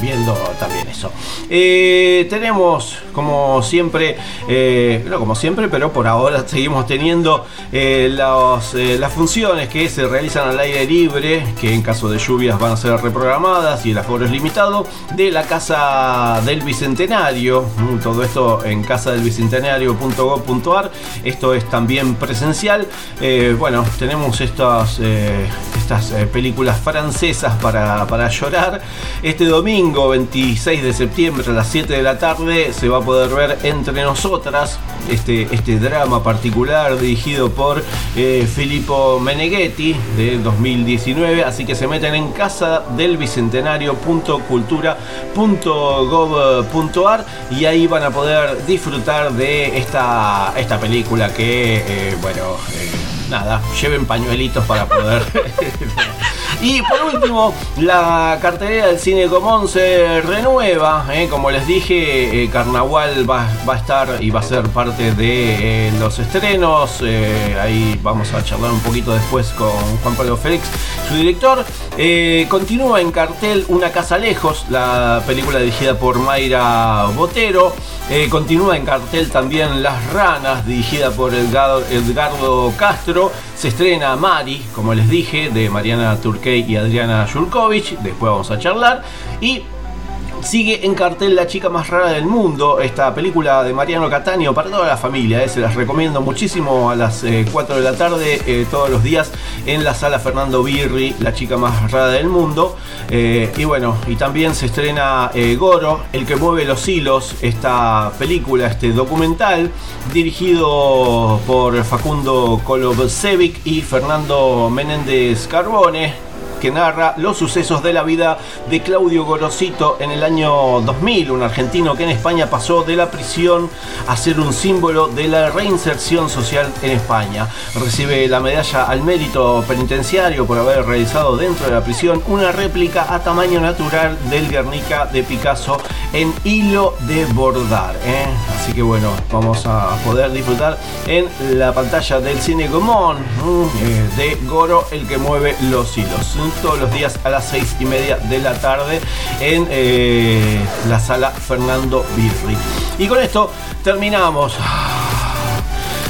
viendo también eso. Eh, tenemos, como siempre, eh, no como siempre, pero por ahora seguimos teniendo eh, los, las funciones que se realizan al aire libre, que en caso de lluvias van a ser reprogramadas y el aforo es limitado, de la Casa del Bicentenario. Todo esto en casadelbicentenario.gov.ar. Esto es también presencial. Bueno, tenemos estas, estas películas francesas para, para llorar. Este domingo 26 de septiembre a las 7 de la tarde se va a poder ver Entre Nosotras, este, este drama particular dirigido por eh, Filippo Meneghetti de 2019. Así que se meten en casa del bicentenario.cultura.gov.ar y ahí van a poder disfrutar de esta, esta película que, eh, bueno, eh, nada, lleven pañuelitos para poder. Y por último, la cartelera del Cine Común se renueva. ¿eh? Como les dije, eh, Carnaval va, a estar y va a ser parte de eh, los estrenos. Ahí vamos a charlar un poquito después con Juan Pablo Félix, su director. Continúa en cartel Una Casa Lejos, la película dirigida por Mayra Botero. Eh, continúa en cartel también Las Ranas, dirigida por Edgardo, Castro. Se estrena Mari, como les dije, de Mariana Turkey y Adriana Jurkovic. Después vamos a charlar. Y Sigue en cartel La chica más rara del mundo, esta película de Mariano Cataño para toda la familia. eh, se las recomiendo muchísimo a las eh, 4 de la tarde, eh, todos los días, en la sala Fernando Birri, La chica más rara del mundo. Eh, y bueno, y también se estrena eh, Goro, El que mueve los hilos, esta película, este documental, dirigido por Facundo Kolovcevic y Fernando Menéndez Carbone que narra los sucesos de la vida de Claudio Gorosito en el año 2000, un argentino que en España pasó de la prisión a ser un símbolo de la reinserción social en España. Recibe la medalla al mérito penitenciario por haber realizado dentro de la prisión una réplica a tamaño natural del Guernica de Picasso en hilo de bordar. ¿eh? Así que bueno, vamos a poder disfrutar en la pantalla del cine Gomón eh, de Goro, el que mueve los hilos todos los días a las seis y media de la tarde en eh, la sala Fernando Birri. Y con esto terminamos.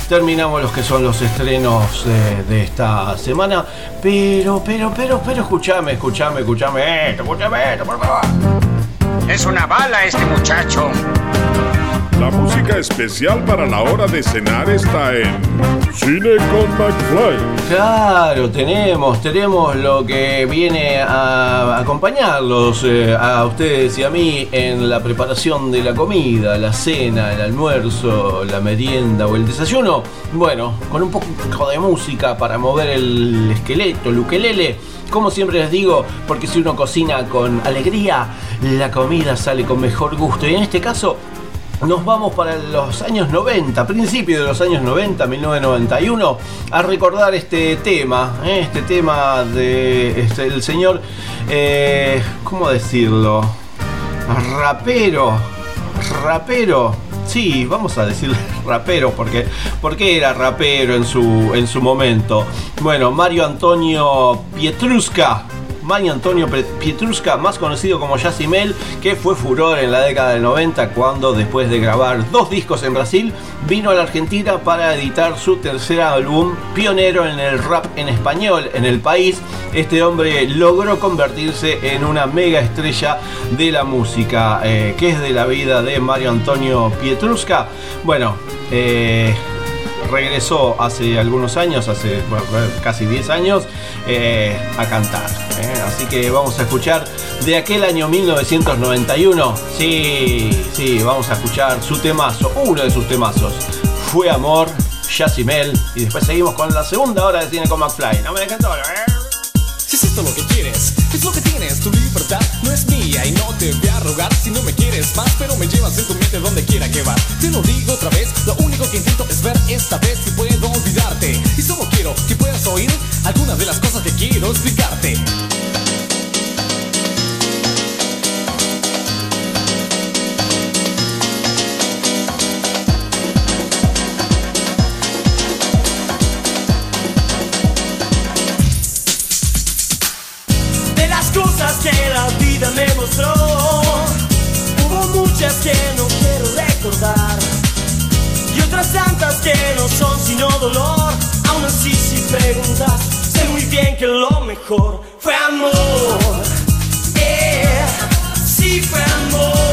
Terminamos los que son los estrenos de, esta semana. Pero, pero, pero, pero, escúchame, escúchame, escúchame esto, escúchame esto, por favor. Es una bala este muchacho. La música especial para la hora de cenar está en Cine con McFly. Claro, tenemos, tenemos lo que viene a acompañarlos eh, a ustedes y a mí en la preparación de la comida, la cena, el almuerzo, la merienda o el desayuno. Bueno, con un poco de música para mover el esqueleto, el ukelele. Como siempre les digo, porque si uno cocina con alegría, la comida sale con mejor gusto. Y en este caso, nos vamos para los años 90, principios de los años 90, 1991, a recordar este tema, ¿eh? este tema de este, el señor, eh, ¿cómo decirlo? Rapero, rapero. Sí, vamos a decir rapero, porque ¿por qué era rapero en su, en su momento? Bueno, Mario Antonio Pietrusca, Mario Antonio Pietrusca, más conocido como Yacimel, que fue furor en la década del 90 cuando después de grabar dos discos en Brasil, vino a la Argentina para editar su tercer álbum, pionero en el rap en español en el país. Este hombre logró convertirse en una mega estrella de la música. Eh, ¿Qué es de la vida de Mario Antonio Pietrusca? Bueno, eh, regresó hace algunos años, hace casi 10 años, eh, a cantar. ¿eh? Así que vamos a escuchar de aquel año 1991. Sí, sí, vamos a escuchar su temazo, uno de sus temazos. Fue amor, Yacimel. Y después seguimos con la segunda hora de Cine con McFly. No me dejen solo, ¿eh? Lo que quieres, es lo que tienes, tu libertad no es mía y no te voy a rogar si no me quieres más, pero me llevas en tu mente donde quiera que vas. Te lo digo otra vez, lo único que intento es ver esta vez si puedo olvidarte. Y solo quiero que puedas oír algunas de las cosas que quiero explicarte. Que la vida me mostró. Hubo muchas que no quiero recordar y otras tantas que no son sino dolor. Aún así, si preguntas, sé muy bien que lo mejor fue amor. Eh, sí fue amor.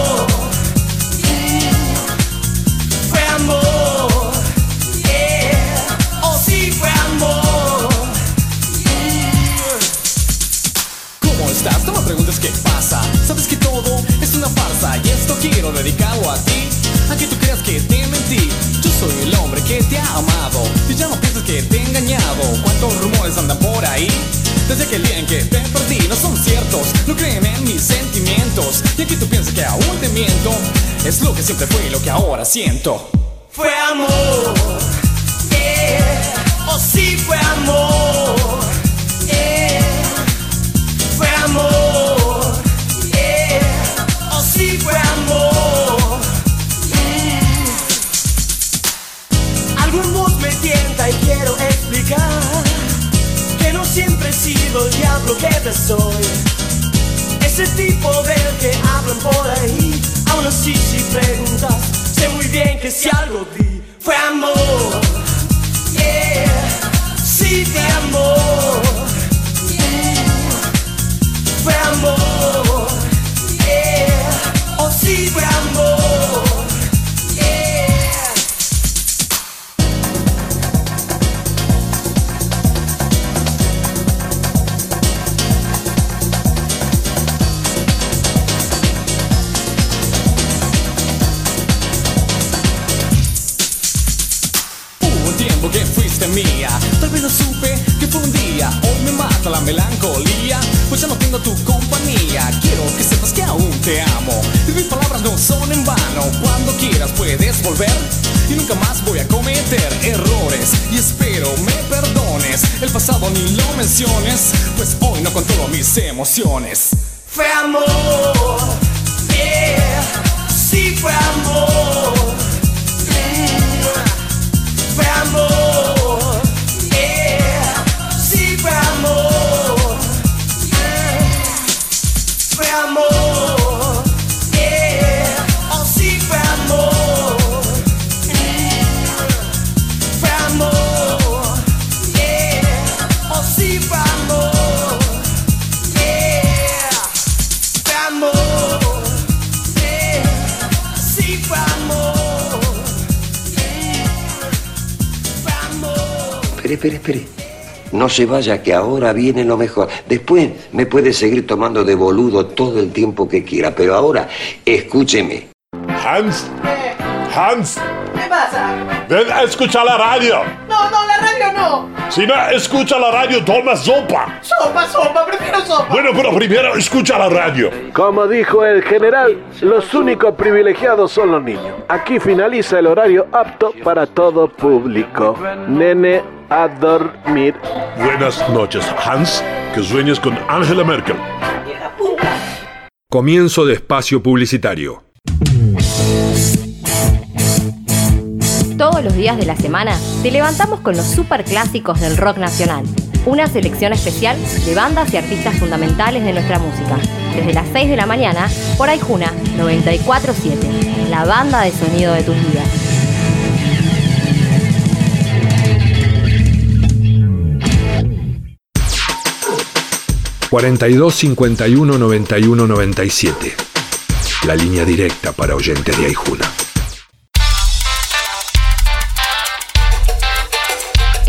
Dedicarlo a ti. A que tú creas que te mentí. Yo soy el hombre que te ha amado y ya no piensas que te he engañado. ¿Cuántos rumores andan por ahí? Desde aquel día en que te perdí no son ciertos, no creen en mis sentimientos. Y aquí tú piensas que aún te miento, es lo que siempre fue y lo que ahora siento. Fue amor. Yeah. Oh, sí fue amor. Sido el diablo que te soy. Ese tipo del que hablan por ahí, aún así si preguntas, sé muy bien que si algo di fue amor. Yeah, sí fue amor. Fue amor. Mata la melancolía, pues ya no tengo tu compañía. Quiero que sepas que aún te amo. Y mis palabras no son en vano. Cuando quieras puedes volver y nunca más voy a cometer errores. Y espero me perdones. El pasado ni lo menciones, pues hoy no controlo mis emociones. Fue amor, yeah, sí fue amor, fue amor, Espere, espere. No se vaya, que ahora viene lo mejor. Después me puede seguir tomando de boludo todo el tiempo que quiera, pero ahora escúcheme. Hans, Hans, ¿Qué pasa? ven a escuchar la radio. No, no, no. Si no escucha la radio, toma sopa. Sopa, sopa, prefiero sopa. Bueno, pero primero escucha la radio. Como dijo el general, los únicos privilegiados son los niños. Aquí finaliza el horario apto para todo público. Nene, a dormir. Buenas noches, Hans. Que sueñes con Angela Merkel. Comienzo de espacio publicitario. Todos los días de la semana te levantamos con los superclásicos del rock nacional. Una selección especial de bandas y artistas fundamentales de nuestra música. Desde las 6 de la mañana por Aijuna 947, la banda de sonido de tus vidas. ...42 51 91 97... ...la línea directa para oyentes de Aijuna.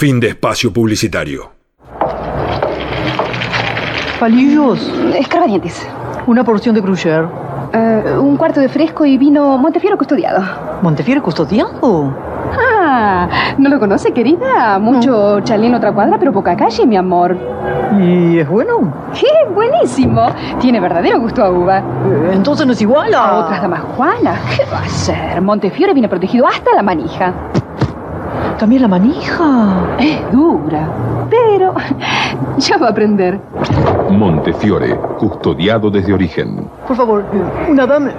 Fin de espacio publicitario. Palillos. Escarbadientes. Una porción de Gruyère. Eh, un cuarto de fresco y vino Montefiore custodiado. ¿Montefiore custodiado? Ah, ¿no lo conoce, querida? Mucho chalé en otra cuadra, pero poca calle, mi amor. ¿Y es bueno? ¡Qué buenísimo! Tiene verdadero gusto a uva. Eh, Entonces no es igual a... A otras damas juanas. ¿Qué va a ser? Montefiore viene protegido hasta la manija. También la manija. Es dura, pero ya va a aprender. Montefiore, custodiado desde origen. Por favor, una dame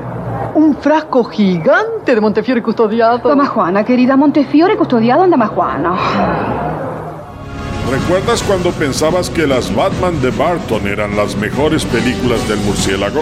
un frasco gigante de Montefiore custodiado. Dama Juana, querida, Montefiore custodiado en Dama Juana. ¿Recuerdas cuando pensabas que las Batman de Barton eran las mejores películas del murciélago?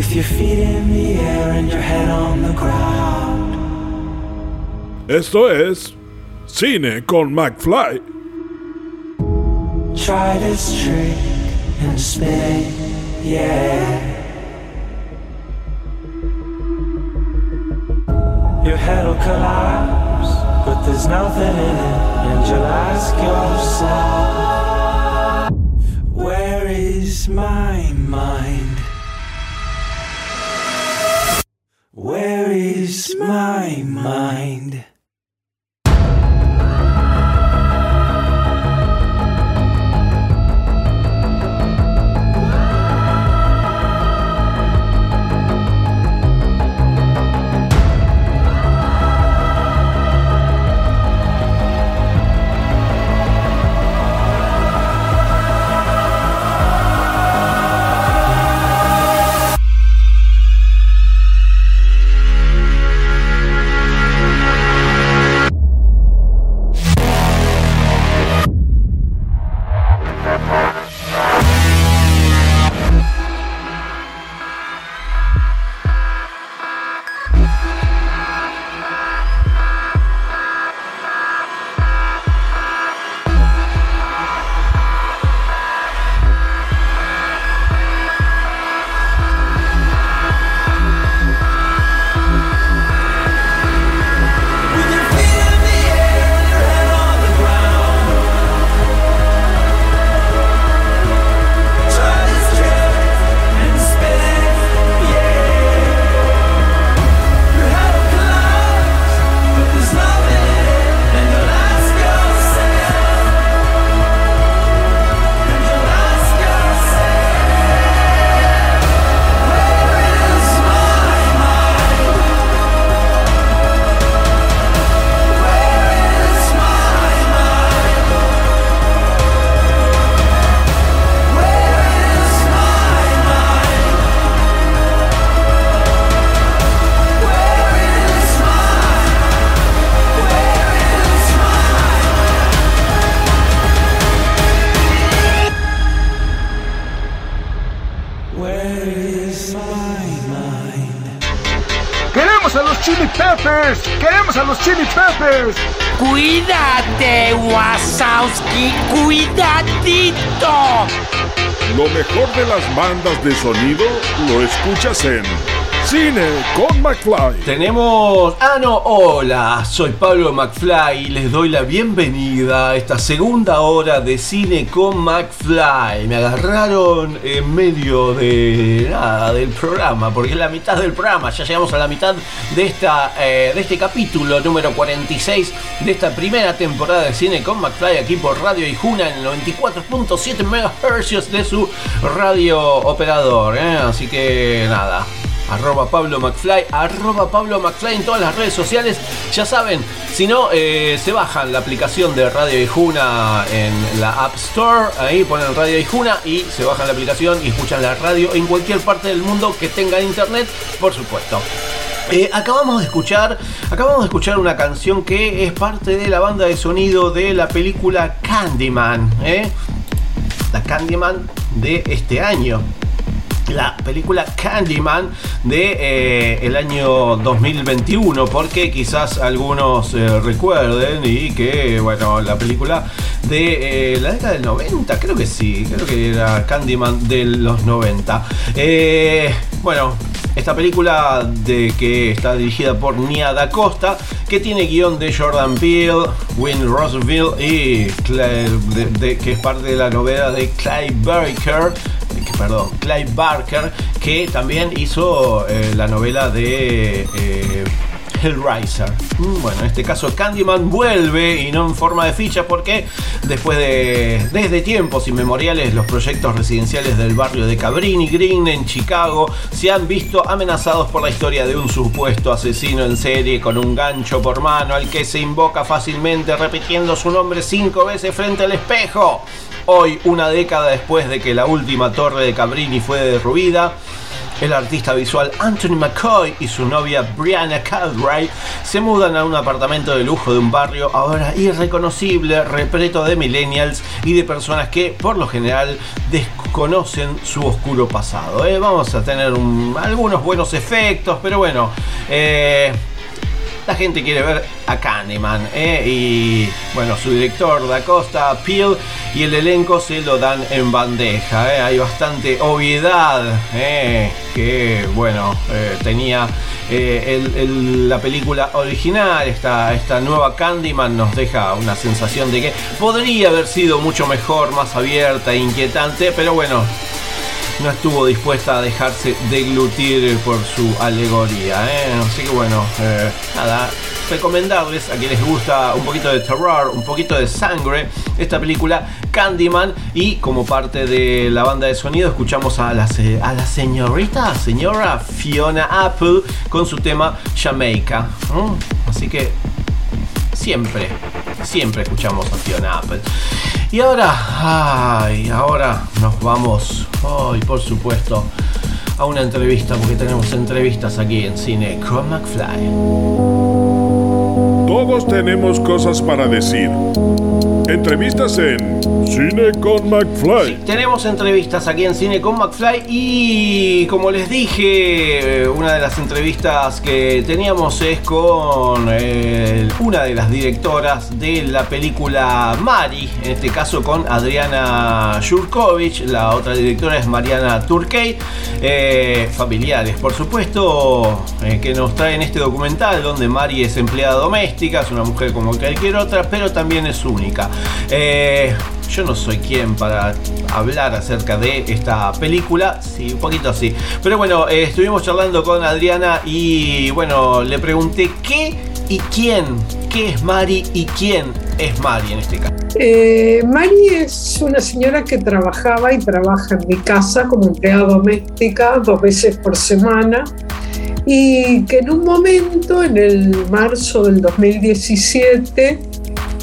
With your feet in the air and your head on the ground. Esto es Cine con McFly. Try this trick and spin, yeah. Your head'll collapse, but there's nothing in it, and you'll ask yourself, Where is my mind? Where is my mind? Los Chili Peppers! ¡Queremos a los Chili Peppers! ¡Cuídate, Wasowski! ¡Cuidadito! Lo mejor de las bandas de sonido lo escuchas en Cine con McFly. Tenemos. Ah, no, hola, soy Pablo McFly y les doy la bienvenida a esta segunda hora de Cine con McFly. Me agarraron en medio de nada del programa, porque es la mitad del programa. Ya llegamos a la mitad de, esta, eh, de este capítulo número 46 de esta primera temporada de Cine con McFly aquí por Radio Ijuna en el 94.7 MHz de su radio operador. ¿eh? Así que nada, arroba Pablo McFly, arroba Pablo McFly en todas las redes sociales. Ya saben, si no, eh, se bajan la aplicación de Radio Ijuna en la App Store, ahí ponen Radio Ijuna y se bajan la aplicación y escuchan la radio en cualquier parte del mundo que tenga internet, por supuesto. Eh, acabamos de escuchar, acabamos de escuchar una canción que es parte de la banda de sonido de la película Candyman, ¿eh? la Candyman de este año la película Candyman de eh, el año 2021 porque quizás algunos eh, recuerden y que bueno la película de eh, la década del 90 creo que sí creo que era Candyman de los 90 bueno esta película de que está dirigida por Nia Da Costa, que tiene guion de Jordan Peele, Win Roseville y que es parte de la novela de Clive Barker, perdón, Clive Barker, que también hizo eh, la novela de eh, Hellraiser. Mm, bueno, en este caso Candyman vuelve y no en forma de ficha porque después de desde tiempos inmemoriales los proyectos residenciales del barrio de Cabrini Green en Chicago se han visto amenazados por la historia de un supuesto asesino en serie con un gancho por mano al que se invoca fácilmente repitiendo su nombre cinco veces frente al espejo. Hoy, una década después de que la última torre de Cabrini fue derruida, el artista visual Anthony McCoy y su novia Brianna Calray se mudan a un apartamento de lujo de un barrio ahora irreconocible, repleto de millennials y de personas que por lo general desconocen su oscuro pasado. ¿eh? Vamos a tener algunos buenos efectos, pero bueno, eh, la gente quiere ver a Kahneman ¿eh? y bueno, su director Da Costa, Peel y el elenco se lo dan en bandeja. ¿eh? Hay bastante obviedad ¿eh? que bueno, tenía la película original. Esta, esta nueva Candyman nos deja una sensación de que podría haber sido mucho mejor, más abierta e inquietante, pero bueno, no estuvo dispuesta a dejarse deglutir por su alegoría. ¿eh? Así que bueno, eh, nada, recomendarles a quienes les gusta un poquito de terror, un poquito de sangre, esta película Candyman y como parte de la banda de sonido escuchamos a la, a la señorita, señora Fiona Apple con su tema Jamaica. Así que siempre, siempre escuchamos a Fiona Apple. Y ahora, ay, ahora nos vamos, hoy por supuesto, a una entrevista, porque tenemos entrevistas aquí en Cine con McFly. Todos tenemos cosas para decir. Entrevistas en Cine con McFly. tenemos entrevistas aquí en Cine con McFly y como les dije, eh, una de las entrevistas que teníamos es con eh, una de las directoras de la película Mari, en este caso con Adriana Jurkovic, la otra directora es Mariana Turkey, eh, familiares por supuesto, que nos traen este documental donde Mari es empleada doméstica, es una mujer como cualquier otra, pero también es única. Eh, yo no soy quien para hablar acerca de esta película, sí, un poquito así. Pero bueno, eh, estuvimos charlando con Adriana y bueno, le pregunté qué y quién, qué es Mari y quién es Mari en este caso. Eh, Mari es una señora que trabajaba y trabaja en mi casa como empleada doméstica dos veces por semana y que en un momento, en el marzo del 2017,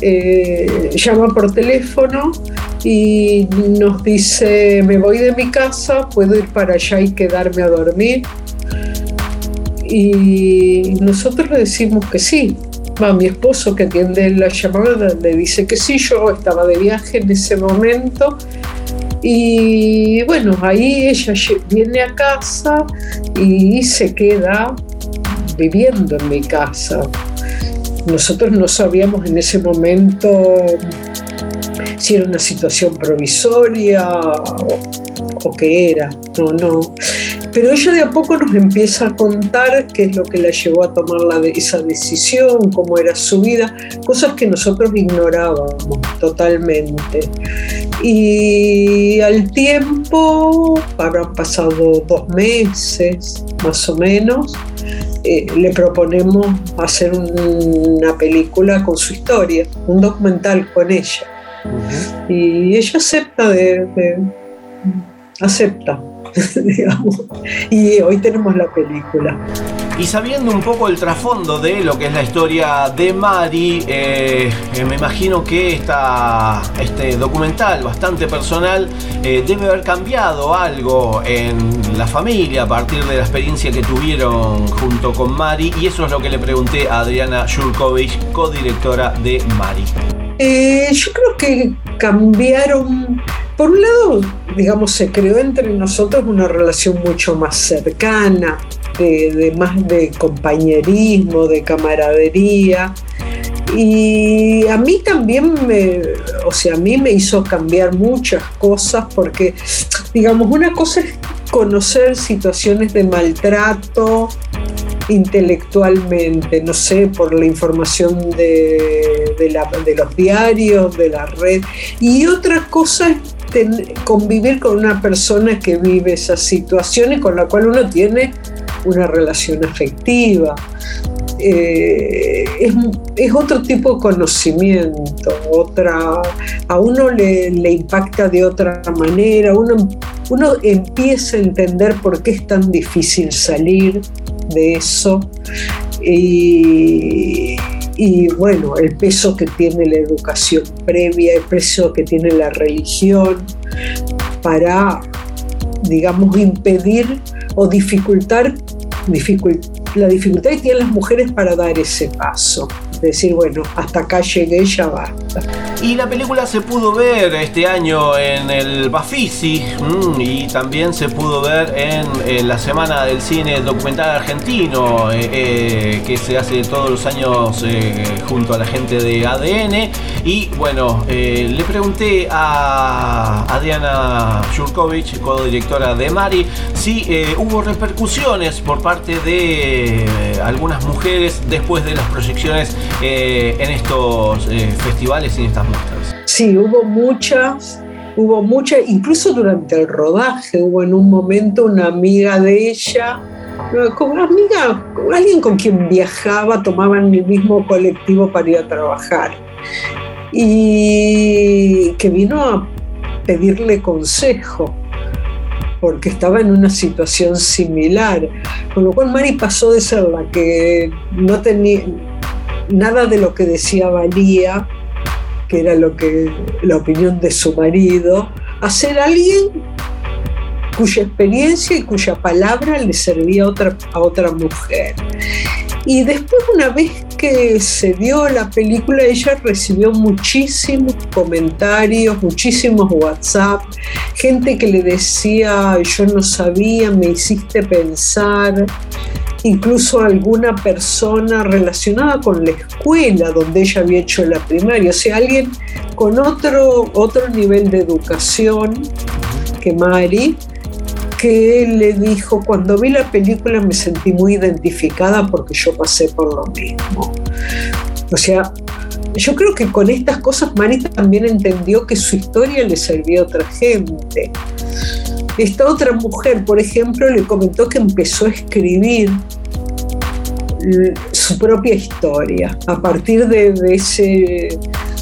eh, llama por teléfono y nos dice, me voy de mi casa, puedo ir para allá y quedarme a dormir. Y nosotros le decimos que sí. Va, mi esposo que atiende la llamada le dice que sí, yo estaba de viaje en ese momento. Y bueno, ahí ella viene a casa y se queda viviendo en mi casa. Nosotros no sabíamos en ese momento si era una situación provisoria o, qué era. No, no. Pero ella de a poco nos empieza a contar qué es lo que la llevó a tomar esa decisión, cómo era su vida, cosas que nosotros ignorábamos totalmente. Y al tiempo, habrán pasado dos meses más o menos, eh, le proponemos hacer un- una película con su historia, un documental con ella. Y ella acepta de, de- acepta, digamos. Y hoy tenemos la película. Y sabiendo un poco el trasfondo de lo que es la historia de Mari, eh, eh, me imagino que esta, este documental bastante personal eh, debe haber cambiado algo en la familia a partir de la experiencia que tuvieron junto con Mari. Y eso es lo que le pregunté a Adriana Jurkovic, codirectora de Mari. Yo creo que cambiaron. Por un lado, digamos, se creó entre nosotros una relación mucho más cercana, de, más de compañerismo, de camaradería. Y a mí también me, o sea, a mí me hizo cambiar muchas cosas porque, digamos, una cosa es conocer situaciones de maltrato intelectualmente, no sé, por la información de, de los diarios, de la red. Y otra cosa es convivir con una persona que vive esas situaciones con la cual uno tiene una relación afectiva. Eh, es, otro tipo de conocimiento, otra, a uno le, le impacta de otra manera, uno, uno empieza a entender por qué es tan difícil salir de eso y, y, bueno, el peso que tiene la educación previa, el peso que tiene la religión para, digamos, impedir o dificultar dificult- la dificultad que tienen las mujeres para dar ese paso. Decir, bueno, hasta acá llegué, ya basta. Y la película se pudo ver este año en el Bafisi mm, y también se pudo ver en, la Semana del Cine Documental Argentino eh, eh, que se hace todos los años eh, junto a la gente de ADN. Y bueno, le pregunté a Adriana Jurkovic, codirectora de Mari, si hubo repercusiones por parte de algunas mujeres después de las proyecciones en estos festivales y en estas Sí, hubo muchas, hubo muchas, incluso durante el rodaje hubo en un momento una amiga de ella, una amiga, alguien con quien viajaba, tomaban el mismo colectivo para ir a trabajar. Y que vino a pedirle consejo porque estaba en una situación similar. Con lo cual Mari pasó de ser la que no tenía nada de lo que decía valía, que era lo que la opinión de su marido, a ser alguien cuya experiencia y cuya palabra le servía a otra, a otra mujer. Y después, una vez que se dio la película, ella recibió muchísimos comentarios, muchísimos WhatsApp, gente que le decía, yo no sabía, me hiciste pensar, incluso alguna persona relacionada con la escuela donde ella había hecho la primaria, o sea, alguien con otro, otro nivel de educación que Mari, que le dijo, cuando vi la película me sentí muy identificada porque yo pasé por lo mismo. O sea, yo creo que con estas cosas Mari también entendió que su historia le servía a otra gente. Esta otra mujer, por ejemplo, le comentó que empezó a escribir su propia historia a partir de ese,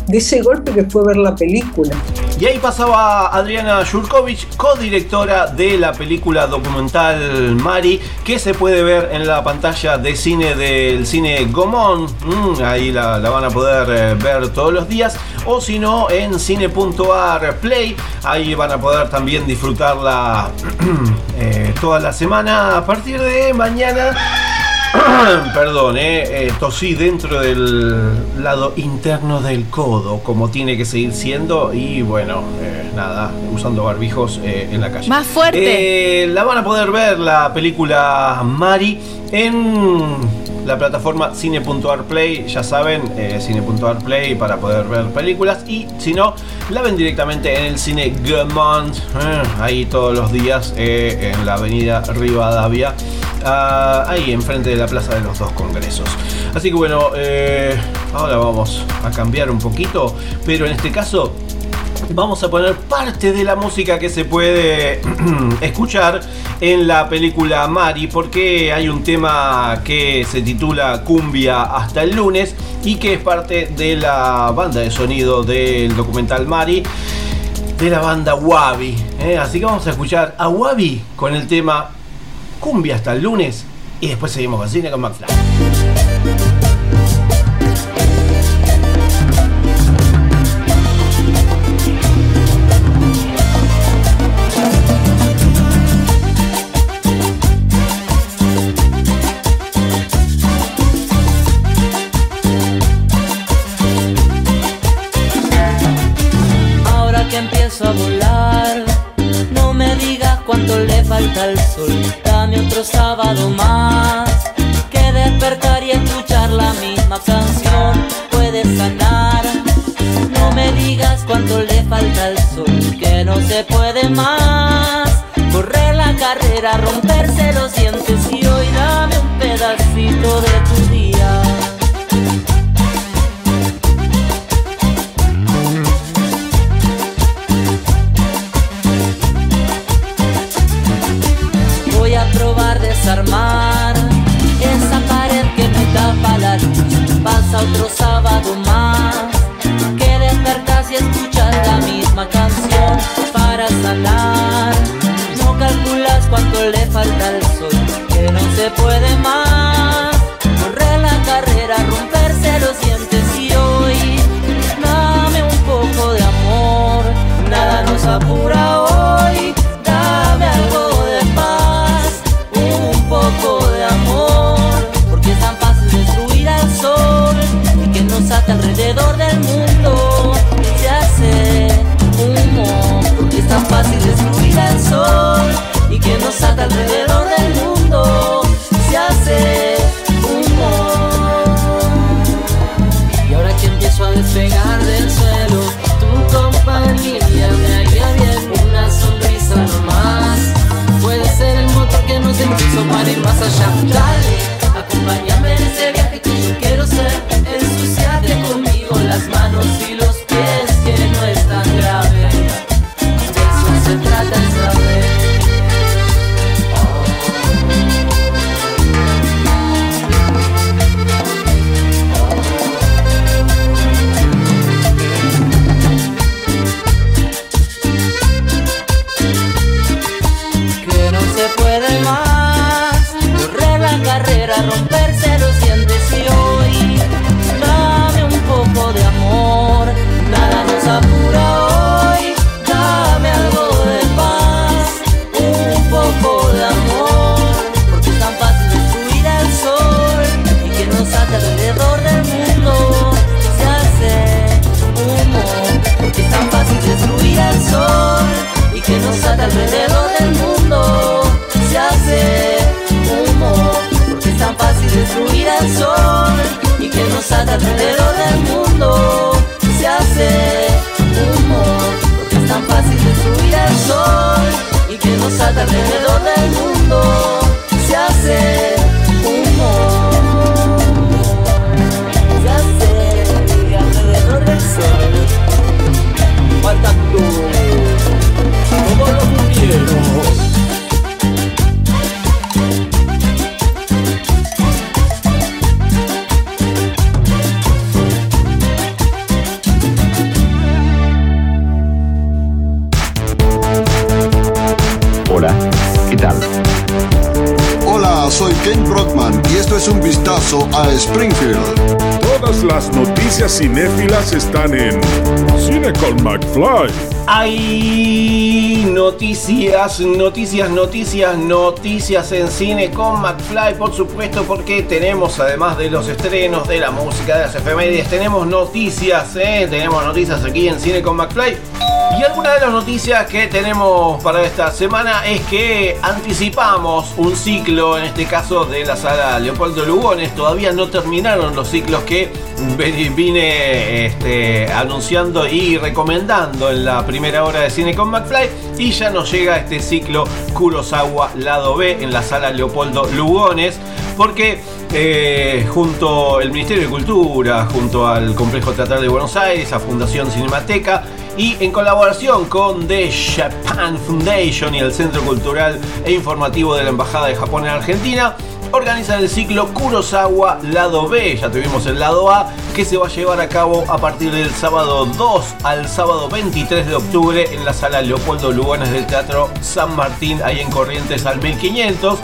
de ese golpe que fue ver la película. Y ahí pasaba Adriana Jurkovic, codirectora de la película documental Mari, que se puede ver en la pantalla de cine del cine Gomón. Mm, ahí la, van a poder eh, ver todos los días. O si no, en cine.ar Play. Ahí van a poder también disfrutarla eh, toda la semana a partir de mañana. Perdón, eh, eh, tosí dentro del lado interno del codo, como tiene que seguir siendo, y bueno, eh, nada, usando barbijos eh, en la calle. Más fuerte. La van a poder ver la película Mari en la plataforma Cine.arplay, ya saben, eh, Cine.arplay para poder ver películas. Y si no, la ven directamente en el cine Gaumont, eh, ahí todos los días eh, en la avenida Rivadavia. Ah, ahí enfrente de la plaza de los dos congresos. Así que bueno, ahora vamos a cambiar un poquito, pero en este caso vamos a poner parte de la música que se puede escuchar en la película Mari, porque hay un tema que se titula Cumbia hasta el lunes y que es parte de la banda de sonido del documental Mari de la banda Wabi. ¿eh? Así que vamos a escuchar a Wabi con el tema Cumbia hasta el lunes y después seguimos con cine con McFly. Soy Ken Brockman y esto es un vistazo a Springfield. Todas las noticias cinéfilas están en Cine con McFly. Hay noticias, noticias, noticias, noticias en cine con McFly, por supuesto, porque tenemos, además de los estrenos, de la música, de las efemérides, tenemos noticias, ¿eh? tenemos noticias aquí en cine con McFly. Y alguna de las noticias que tenemos para esta semana es que anticipamos un ciclo, en este caso de la sala Leopoldo Lugones. Todavía no terminaron los ciclos que vine este, anunciando y recomendando en la primera hora de cine con McFly. Y ya nos llega este ciclo Kurosawa Lado B en la sala Leopoldo Lugones. Porque eh, junto al Ministerio de Cultura, junto al Complejo Teatral de Buenos Aires, a Fundación Cinemateca y en colaboración con The Japan Foundation y el Centro Cultural e Informativo de la Embajada de Japón en Argentina, organizan el ciclo Kurosawa Lado B. Ya tuvimos el lado A que se va a llevar a cabo a partir del sábado 2 al sábado 23 de octubre en la sala Leopoldo Lugones del Teatro San Martín, ahí en Corrientes al 1500.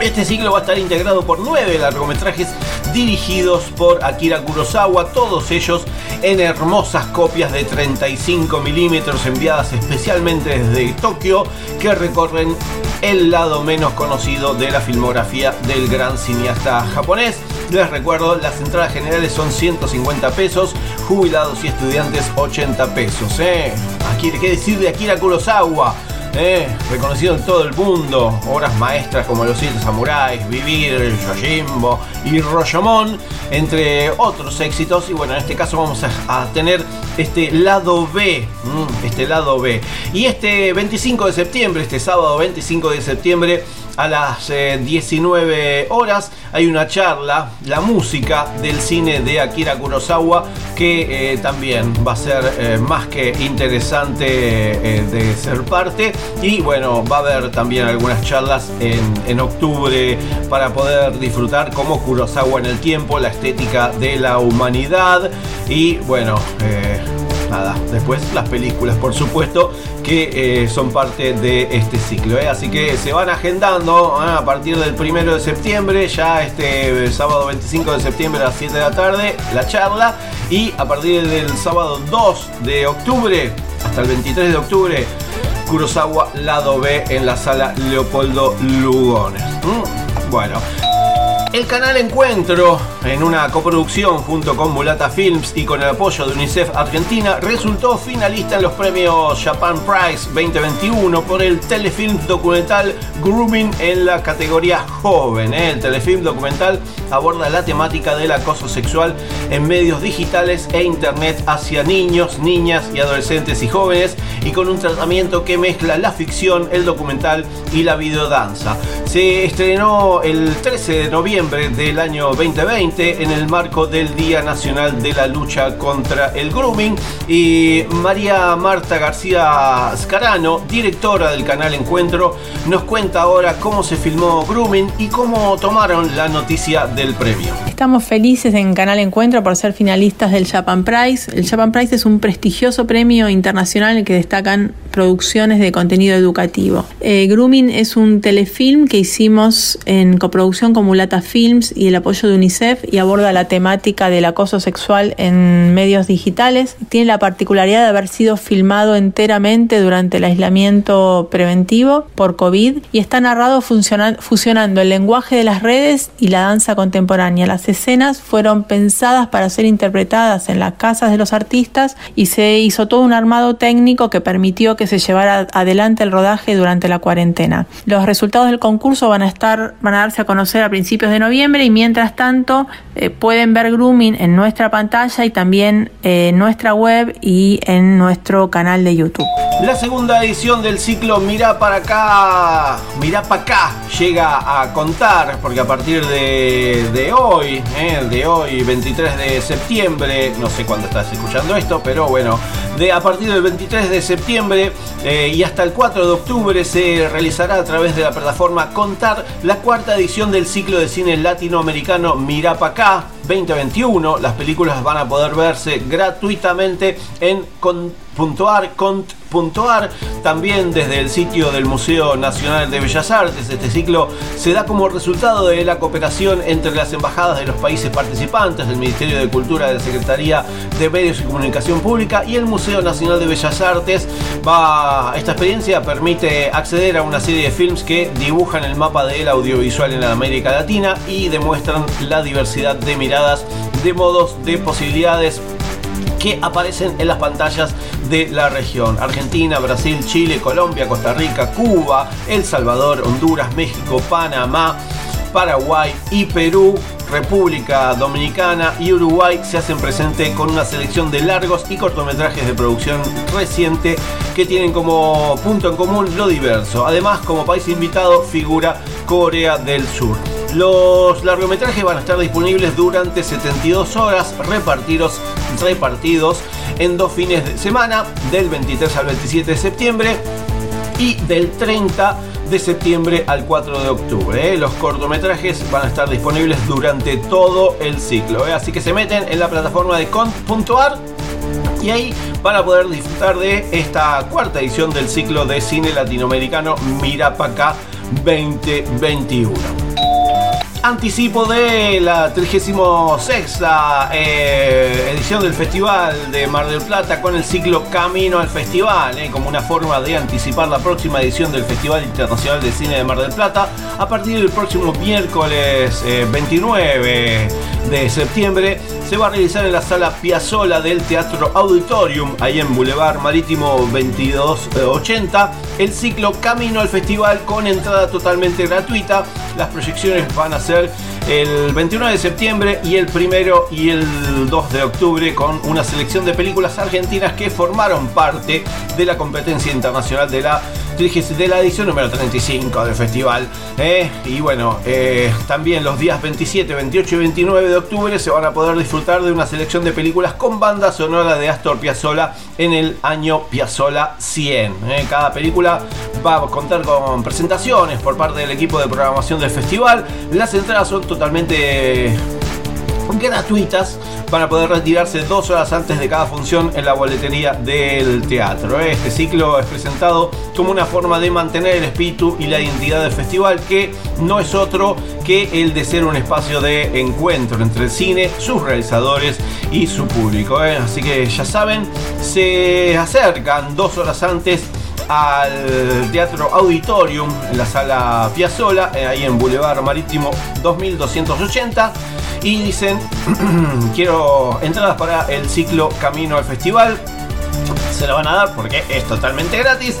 Este ciclo va a estar integrado por nueve largometrajes dirigidos por Akira Kurosawa, todos ellos en hermosas copias de 35 milímetros enviadas especialmente desde Tokio que recorren el lado menos conocido de la filmografía del gran cineasta japonés. Les recuerdo, las entradas generales son 150 pesos, jubilados y estudiantes 80 pesos. ¿eh? ¿Qué decir de Akira Kurosawa? Eh, reconocido en todo el mundo, obras maestras como Los Siete Samuráis, Vivir, Yojimbo y Royomon, entre otros éxitos. Y bueno, en este caso vamos a, tener este lado B, este lado B. Y este 25 de septiembre, este sábado 25 de septiembre, a las 19 eh, horas hay una charla, la música del cine de Akira Kurosawa, que eh, también va a ser eh, más que interesante de ser parte. Y bueno, va a haber también algunas charlas en, en octubre para poder disfrutar como Kurosawa en el tiempo, la estética de la humanidad. Y bueno, después las películas, por supuesto, que eh, son parte de este ciclo. ¿eh? Así que se van agendando ¿eh? a partir del primero de septiembre, ya este sábado 25 de septiembre a las 7 de la tarde, la charla. Y a partir del sábado 2 de octubre hasta el 23 de octubre, Kurosawa Lado B en la sala Leopoldo Lugones. Mm, bueno. El canal Encuentro, en una coproducción junto con Mulata Films y con el apoyo de UNICEF Argentina, resultó finalista en los premios Japan Prize 2021 por el telefilm documental Grooming en la categoría joven. ¿eh? El telefilm documental aborda la temática del acoso sexual en medios digitales e internet hacia niños, niñas y adolescentes y jóvenes y con un tratamiento que mezcla la ficción, el documental y la videodanza. Se estrenó el 13 de noviembre del año 2020 en el marco del Día Nacional de la Lucha contra el Grooming y María Marta García Scarano, directora del canal Encuentro, nos cuenta ahora cómo se filmó Grooming y cómo tomaron la noticia del premio. Estamos felices en Canal Encuentro por ser finalistas del Japan Prize. El Japan Prize es un prestigioso premio internacional en el que destacan producciones de contenido educativo. Eh, Grooming es un telefilm que hicimos en coproducción con Mulata Films y el apoyo de UNICEF y aborda la temática del acoso sexual en medios digitales. Tiene la particularidad de haber sido filmado enteramente durante el aislamiento preventivo por COVID y está narrado fusionando el lenguaje de las redes y la danza contemporánea. Las escenas fueron pensadas para ser interpretadas en las casas de los artistas y se hizo todo un armado técnico que permitió que se llevara adelante el rodaje durante la cuarentena. Los resultados del concurso van a estar, van a darse a conocer a principios de noviembre y mientras tanto eh, pueden ver Grooming en nuestra pantalla y también en nuestra web y en nuestro canal de YouTube. La segunda edición del ciclo Mira para acá, Mira para acá llega a contar porque a partir de, hoy, eh, de hoy 23 de septiembre, no sé cuándo estás escuchando esto, pero bueno, de a partir del 23 de septiembre eh, y hasta el 4 de octubre se realizará a través de la plataforma Contar la cuarta edición del ciclo de cine latinoamericano Mirapacá 2021. Las películas van a poder verse gratuitamente en con.ar.cont cont.ar, también desde el sitio del Museo Nacional de Bellas Artes. Este ciclo se da como resultado de la cooperación entre las embajadas de los países participantes, del Ministerio de Cultura, de la Secretaría de Medios y Comunicación Pública y el Museo Nacional de Bellas Artes. Va, esta experiencia permite acceder a una serie de films que dibujan el mapa del audiovisual en la América Latina y demuestran la diversidad de miradas, de modos, de posibilidades que aparecen en las pantallas de la región. Argentina, Brasil, Chile, Colombia, Costa Rica, Cuba, El Salvador, Honduras, México, Panamá, Paraguay y Perú. República Dominicana y Uruguay se hacen presente con una selección de largos y cortometrajes de producción reciente que tienen como punto en común lo diverso. Además, como país invitado figura Corea del Sur. Los largometrajes van a estar disponibles durante 72 horas repartidos, repartidos en dos fines de semana, del 23 al 27 de septiembre y del 30 de septiembre al 4 de octubre. ¿eh? Los cortometrajes van a estar disponibles durante todo el ciclo. ¿eh? Así que se meten en la plataforma de cont.ar y ahí van a poder disfrutar de esta cuarta edición del ciclo de cine latinoamericano Mirapacá 2021 anticipo de la 36 eh, edición del Festival de Mar del Plata con el ciclo Camino al Festival, eh, como una forma de anticipar la próxima edición del Festival Internacional de Cine de Mar del Plata a partir del próximo miércoles 29 eh, de septiembre. Se va a realizar en la sala Piazzola del Teatro Auditorium, ahí en Boulevard Marítimo 2280, el ciclo Camino al Festival con entrada totalmente gratuita. Las proyecciones van a ser el 29 de septiembre y el primero y el 2 de octubre con una selección de películas argentinas que formaron parte de la competencia internacional de la de la edición número 35 del festival. ¿eh? Y bueno, eh, también los días 27, 28 y 29 de octubre se van a poder disfrutar de una selección de películas con banda sonora de Astor Piazzolla en el año Piazzolla 100. ¿eh? Cada película va a contar con presentaciones por parte del equipo de programación del festival. Las entradas son totalmente gratuitas para poder retirarse dos horas antes de cada función en la boletería del teatro. Este ciclo es presentado como una forma de mantener el espíritu y la identidad del festival que no es otro que el de ser un espacio de encuentro entre el cine, sus realizadores y su público. ¿eh? Así que ya saben, se acercan dos horas antes al Teatro Auditorium en la sala Piazzola, eh, ahí en Boulevard Marítimo 2280 y dicen quiero entradas para el ciclo Camino al Festival. Se la van a dar porque es totalmente gratis.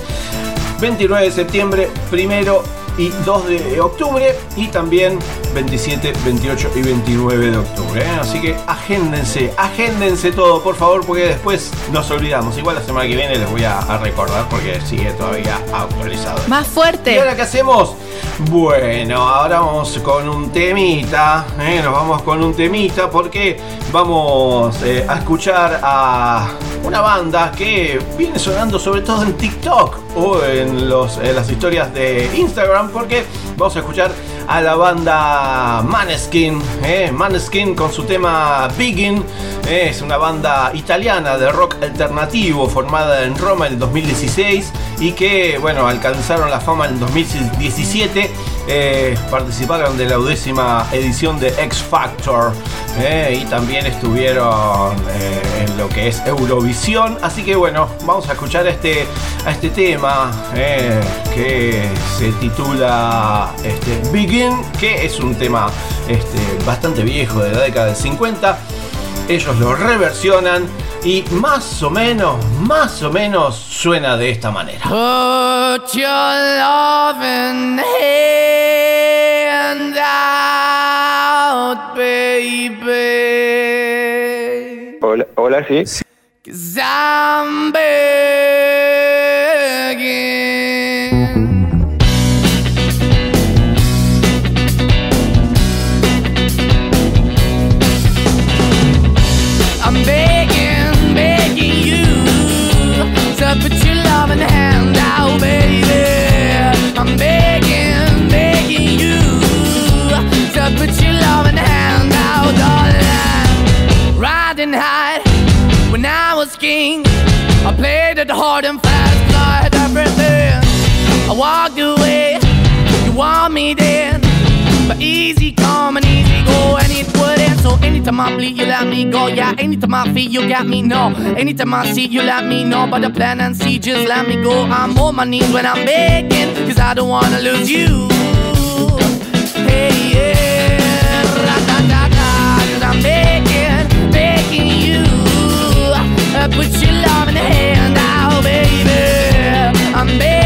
29 de septiembre, primero y 2 de octubre y también 27, 28 y 29 de octubre. ¿eh? Así que agéndense, agéndense todo por favor porque después nos olvidamos. Igual la semana que viene les voy a, a recordar porque sigue todavía actualizado. Más fuerte. ¿Y ahora qué hacemos? Bueno, ahora vamos con un temita. ¿eh? Nos vamos con un temita porque vamos eh, a escuchar a una banda que viene sonando sobre todo en TikTok o en, los, en las historias de Instagram porque vamos a escuchar a la banda Maneskin, ¿eh? Maneskin con su tema Begin, ¿eh? es una banda italiana de rock alternativo formada en Roma en el 2016 y que bueno alcanzaron la fama en 2017 eh, participaron de la undécima edición de X Factor y también estuvieron en lo que es Eurovisión. Así que bueno, vamos a escuchar este, a este tema que se titula este, Begin, que es un tema este, bastante viejo de la década del 50. Ellos lo reversionan y más o menos, más o menos suena de esta manera. Put your loving hand out, baby. Hola, hola, sí. 'Cause I'm begging. Walked away, you want me then. But easy come and easy go, and it wouldn't. So anytime I bleed, you let me go. Yeah, anytime I feel, you got me, no. Anytime I see, you let me know. But the plan and see, just let me go. I'm on my knees when I'm begging, cause I don't wanna lose you. Hey, yeah, ra-da-da-da, cause I'm begging, begging you. Uh, Put your love in the hand now, baby. I'm begging,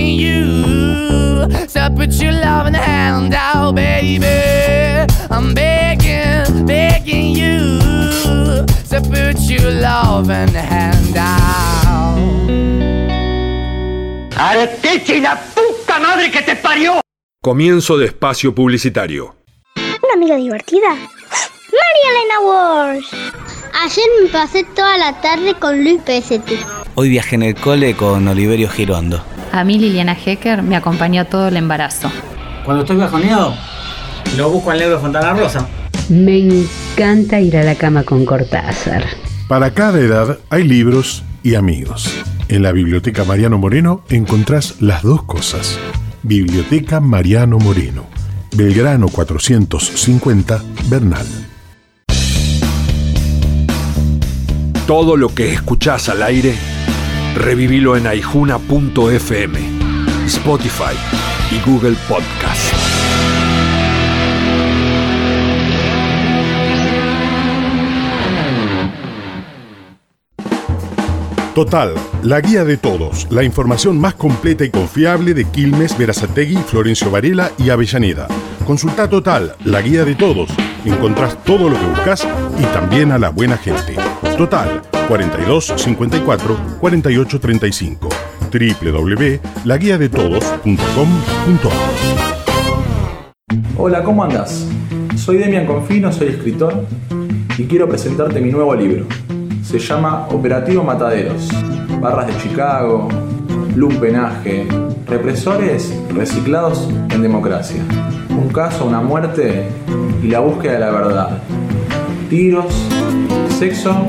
you to put your loving hand out, baby. I'm begging, begging you to put your loving hand out. ¡Arteche y la puta madre que te parió! Comienzo de espacio publicitario. Una amiga divertida. María Elena Walsh. Ayer me pasé toda la tarde con Luis Pesetti. Hoy viajé en el cole con Oliverio Girondo. A mí Liliana Hecker me acompañó todo el embarazo. Cuando estoy bajoneado, lo busco al negro Fontana Rosa. Me encanta ir a la cama con Cortázar. Para cada edad hay libros y amigos. En la Biblioteca Mariano Moreno encontrás las dos cosas. Biblioteca Mariano Moreno, Belgrano 450, Bernal. Todo lo que escuchás al aire, revivilo en aijuna.fm, Spotify y Google Podcast. Total, la guía de todos, la información más completa y confiable de Quilmes, Verazategui, Florencio Varela y Avellaneda. Consulta Total, la guía de todos. Encontrás todo lo que buscas y también a la buena gente. Total, 42 54 48 35 www.laguiadetodos.com.ar Hola, ¿cómo andas? Soy Demian Confino, soy escritor y quiero presentarte mi nuevo libro. Se llama Operativo Mataderos. Barras de Chicago, lumpenaje, represores reciclados en democracia. Un caso, una muerte y la búsqueda de la verdad. Tiros, sexo,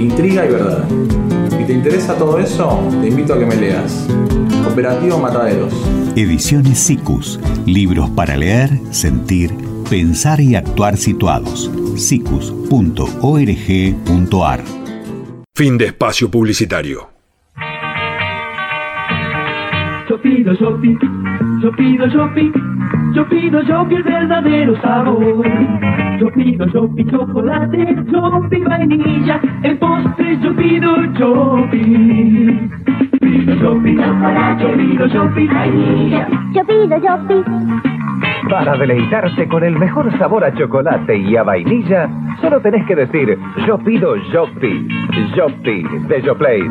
intriga y verdad. Si te interesa todo eso, te invito a que me leas. Operativo Mataderos. Ediciones SICUS. Libros para leer, sentir, pensar y actuar situados. sicus.org.ar Fin de espacio publicitario. Yo pido shopping, yo pido shopping, yo pido shopping el verdadero sabor. Yo pido shopping chocolate, shopping vainilla, el postre yo pido shopping. Pido shopping chocolate, yo pido shopping vainilla, Yo pido, yo pido. Para deleitarte con el mejor sabor a chocolate y a vainilla, solo tenés que decir yo pido Jopti. Jopti de Yoplait.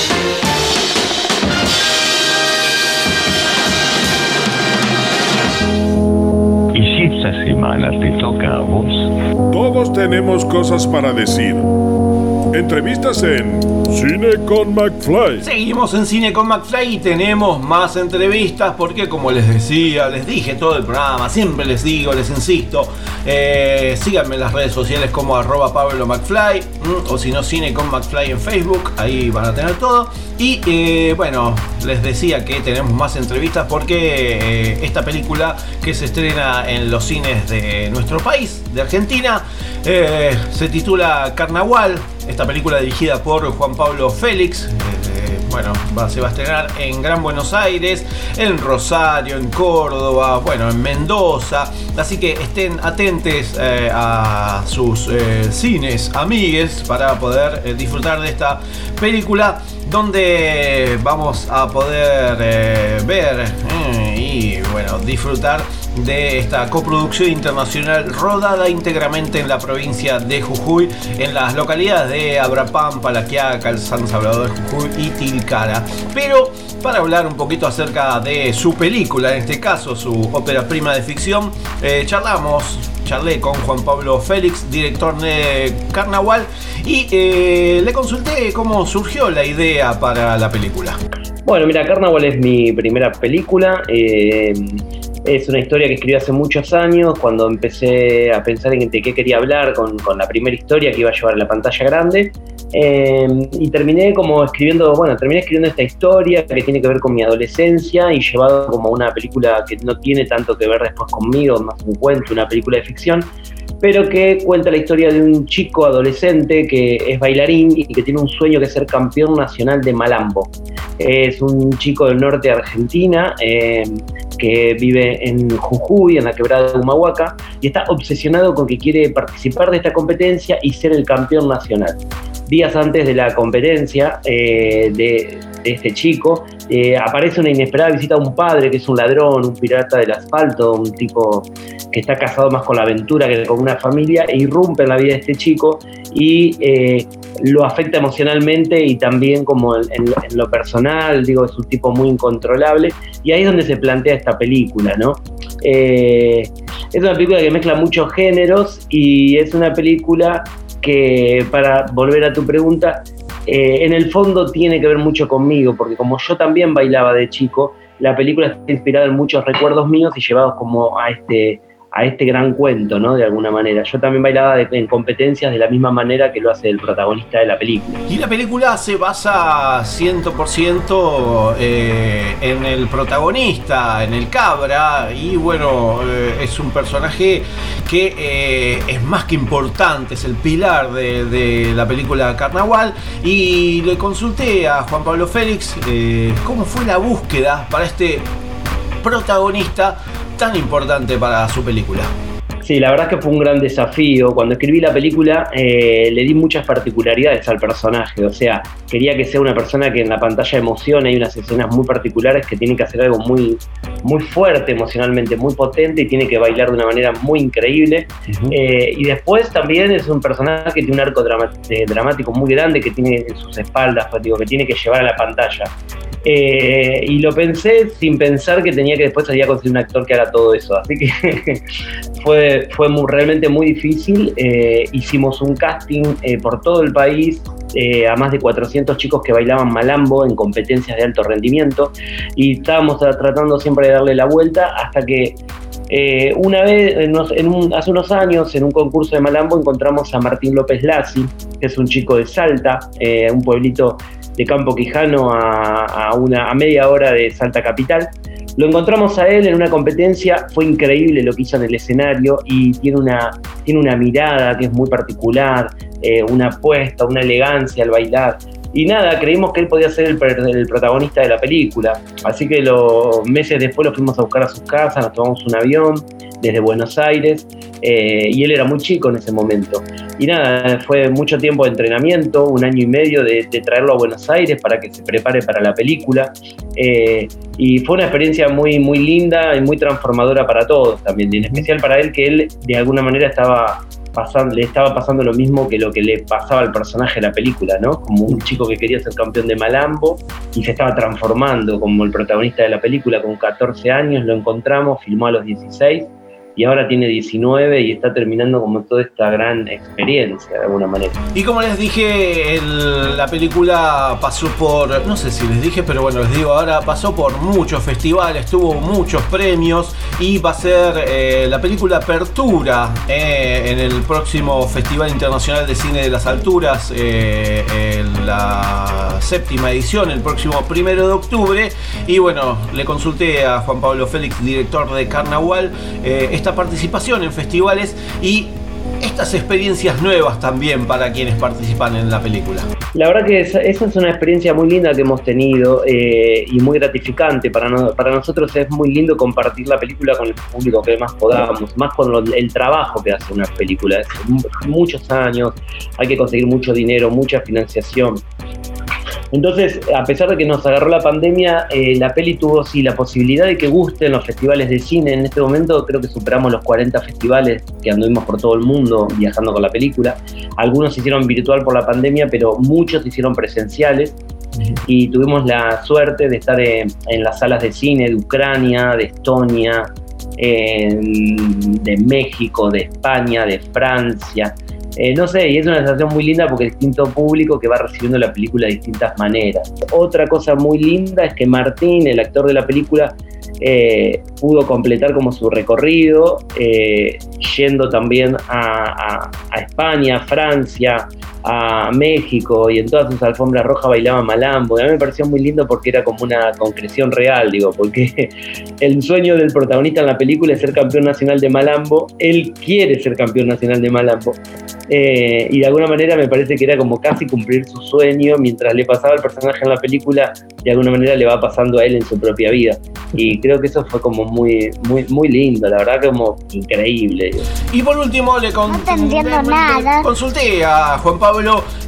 Tenemos cosas para decir. Entrevistas en Cine con McFly. Seguimos en Cine con McFly y tenemos más entrevistas porque como les decía, les dije todo el programa, siempre les digo, les insisto, eh, síganme en las redes sociales como arroba Pablo McFly mm, o si no Cine con McFly en Facebook, ahí van a tener todo. Y eh, bueno, les decía que tenemos más entrevistas porque eh, esta película que se estrena en los cines de nuestro país, de Argentina, eh, se titula Carnaval. Esta película dirigida por Juan Pablo Félix. eh, bueno, va- se va a estrenar en Gran Buenos Aires, en Rosario, en Córdoba, bueno, en Mendoza. Así que estén atentes eh, a sus eh, cines amigues para poder eh, disfrutar de esta película donde vamos a poder eh, ver eh, y bueno, disfrutar de esta coproducción internacional rodada íntegramente en la provincia de Jujuy, en las localidades de Abrapampa, La Quiaca, el San Salvador de Jujuy y Tilcara. Pero para hablar un poquito acerca de su película, en este caso su ópera prima de ficción, eh, charlamos, charlé con Juan Pablo Félix, director de Carnaval, y eh, le consulté cómo surgió la idea para la película. Bueno, mira, Carnaval es mi primera película. eh, es una historia que escribí hace muchos años, cuando empecé a pensar en de qué quería hablar con, con la primera historia que iba a llevar a la pantalla grande. Eh, y terminé como escribiendo, bueno, terminé escribiendo esta historia que tiene que ver con mi adolescencia y llevado como una película que no tiene tanto que ver después conmigo, más un cuento, una película de ficción, pero que cuenta la historia de un chico adolescente que es bailarín y que tiene un sueño que es ser campeón nacional de Malambo. Es un chico del norte de Argentina eh, que vive en Jujuy, en la quebrada de Humahuaca, y está obsesionado con que quiere participar de esta competencia y ser el campeón nacional. Días antes de la competencia eh, de, de este chico, eh, aparece una inesperada visita a un padre que es un ladrón, un pirata del asfalto, un tipo que está casado más con la aventura que con una familia, e irrumpe en la vida de este chico y eh, lo afecta emocionalmente y también como en, lo personal, digo, es un tipo muy incontrolable, y ahí es donde se plantea esta película, ¿no? Eh, es una película que mezcla muchos géneros y es una película que, para volver a tu pregunta, eh, en el fondo tiene que ver mucho conmigo, porque como yo también bailaba de chico, la película está inspirada en muchos recuerdos míos y llevados como a este, a este gran cuento, ¿no? De alguna manera. Yo también bailaba en competencias de la misma manera que lo hace el protagonista de la película. Y la película se basa 100% eh, en el protagonista, en el cabra, y bueno, eh, es un personaje que eh, es más que importante, es el pilar de, de la película Carnaval. Y le consulté a Juan Pablo Félix eh, cómo fue la búsqueda para este protagonista tan importante para su película. Sí, la verdad que fue un gran desafío. Cuando escribí la película eh, le di muchas particularidades al personaje. O sea, quería que sea una persona que en la pantalla emocione. Hay unas escenas muy particulares que tiene que hacer algo muy, muy fuerte emocionalmente, muy potente y tiene que bailar de una manera muy increíble. Eh, y después también es un personaje que tiene un arco eh, dramático muy grande que tiene en sus espaldas, pues, digo, que tiene que llevar a la pantalla. Eh, y lo pensé sin pensar que tenía que después salir a conseguir un actor que haga todo eso. Así que fue, fue realmente muy difícil. Eh, hicimos un casting eh, por todo el país a más de 400 chicos que bailaban malambo en competencias de alto rendimiento y estábamos tra- tratando siempre de darle la vuelta hasta que una vez, hace unos años, en un concurso de Malambo, encontramos a Martín López Lassi, que es un chico de Salta, un pueblito Campo Quijano a, una, media hora de Salta Capital. Lo encontramos a él en una competencia, fue increíble lo que hizo en el escenario y tiene una, tiene una mirada que es muy particular, eh, una apuesta, una elegancia al bailar. Y nada, creímos que él podía ser el protagonista de la película. Así que los meses después lo fuimos a buscar a sus casas, nos tomamos un avión desde Buenos Aires eh, y él era muy chico en ese momento. Y nada, fue mucho tiempo de entrenamiento, un año y medio de, de traerlo a Buenos Aires para que se prepare para la película. Eh, y fue una experiencia muy, muy linda y muy transformadora para todos también, y en especial para él que él de alguna manera estaba pasando, le estaba pasando lo mismo que lo que le pasaba al personaje de la película, ¿no? Como un chico que quería ser campeón de Malambo y se estaba transformando como el protagonista de la película con 14 años, lo encontramos, filmó a los 16 y ahora tiene 19 y está terminando como toda esta gran experiencia de alguna manera. Y como les dije, el- la película pasó por, no sé si les dije, pero bueno, les digo ahora, pasó por muchos festivales, tuvo muchos premios y va a ser eh, la película Apertura eh, en el próximo Festival Internacional de Cine de las Alturas, eh, en la séptima edición, el próximo primero de octubre. Y bueno, le consulté a Juan Pablo Félix, director de Carnaval, eh, participación en festivales y estas experiencias nuevas también para quienes participan en la película. La verdad que esa, es una experiencia muy linda que hemos tenido eh, y muy gratificante. Para, no- para nosotros es muy lindo compartir la película con el público que más podamos, más con el trabajo que hace una película. Es mu- muchos años, hay que conseguir mucho dinero, mucha financiación. Entonces, a pesar de que nos agarró la pandemia, eh, la peli tuvo sí la posibilidad de que guste en los festivales de cine. En este momento creo que superamos los 40 festivales que anduvimos por todo el mundo viajando con la película. Algunos se hicieron virtual por la pandemia, pero muchos se hicieron presenciales. Y tuvimos la suerte de estar en, en las salas de cine de Ucrania, de Estonia, en- de México, de España, de Francia. Eh, no sé, y es una sensación muy linda porque es distinto público que va recibiendo la película de distintas maneras. Otra cosa muy linda es que Martín, el actor de la película, eh, pudo completar como su recorrido, eh, yendo también a, a- a España, Francia, a México y en todas sus alfombras rojas bailaba malambo. Y a mí me pareció muy lindo porque era como una concreción real, digo, porque el sueño del protagonista en la película es ser campeón nacional de malambo. Él quiere ser campeón nacional de malambo. Eh, y de alguna manera me parece que era como casi cumplir su sueño mientras le pasaba al personaje en la película, de alguna manera le va pasando a él en su propia vida. Y creo que eso fue como muy, muy, muy lindo, la verdad, como increíble. digo. Y por último le, con- entiendo le- nada. consulté a Juan Pablo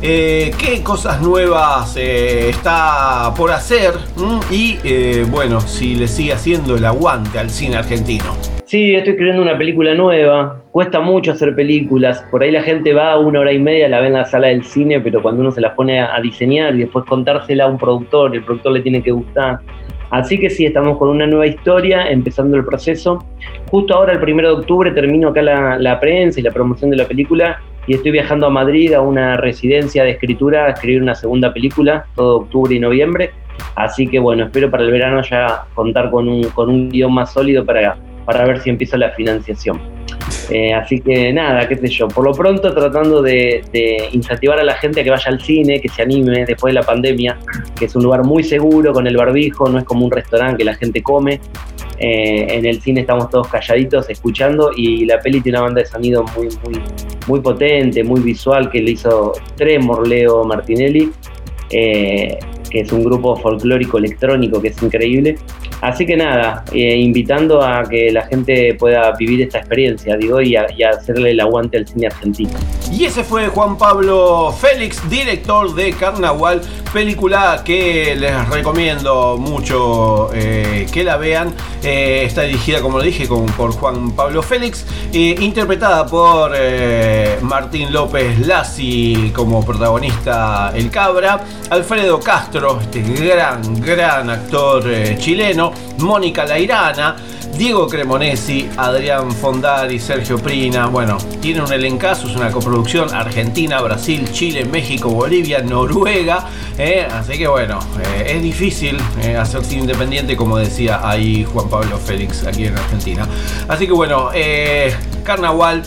eh, qué cosas nuevas eh, está por hacer ¿m? y eh, bueno, si le sigue haciendo el aguante al cine argentino. Sí, estoy escribiendo una película nueva. Cuesta mucho hacer películas. Por ahí la gente va una hora y media, la ve en la sala del cine, pero cuando uno se las pone a, diseñar y después contársela a un productor, el productor le tiene que gustar. Así que sí, estamos con una nueva historia, empezando el proceso. Justo ahora, el primero de octubre, termino acá la prensa y la promoción de la película y estoy viajando a Madrid a una residencia de escritura a escribir una segunda película, todo octubre y noviembre. Así que bueno, espero para el verano ya contar con un, con un guion más sólido para, para ver si empieza la financiación. Eh, así que nada, qué sé yo, por lo pronto tratando de, de incentivar a la gente a que vaya al cine, que se anime después de la pandemia, que es un lugar muy seguro con el barbijo, no es como un restaurante que la gente come. Eh, en el cine estamos todos calladitos escuchando y la peli tiene una banda de sonido muy, muy, muy potente, muy visual que le hizo Tremor Leo Martinelli, eh, que es un grupo folclórico electrónico que es increíble. Así que nada, eh, invitando a que la gente pueda vivir esta experiencia, digo, y, hacerle el aguante al cine argentino. Y ese fue Juan Pablo Félix, director de Carnaval, película que les recomiendo mucho eh, que la vean. Eh, está dirigida, como lo dije, con- por Juan Pablo Félix, interpretada por Martín López Lassi como protagonista El Cabra, Alfredo Castro, este gran, gran actor eh, chileno, Mónica Lairana. Diego Cremonesi, Adrián Fondari, Sergio Prina. Bueno, tiene un elencazo, es una coproducción Argentina, Brasil, Chile, México, Bolivia, Noruega. eh, así que bueno, eh, es difícil eh, hacer cine independiente, como decía ahí Juan Pablo Félix aquí en Argentina. Así que bueno, Carnaval.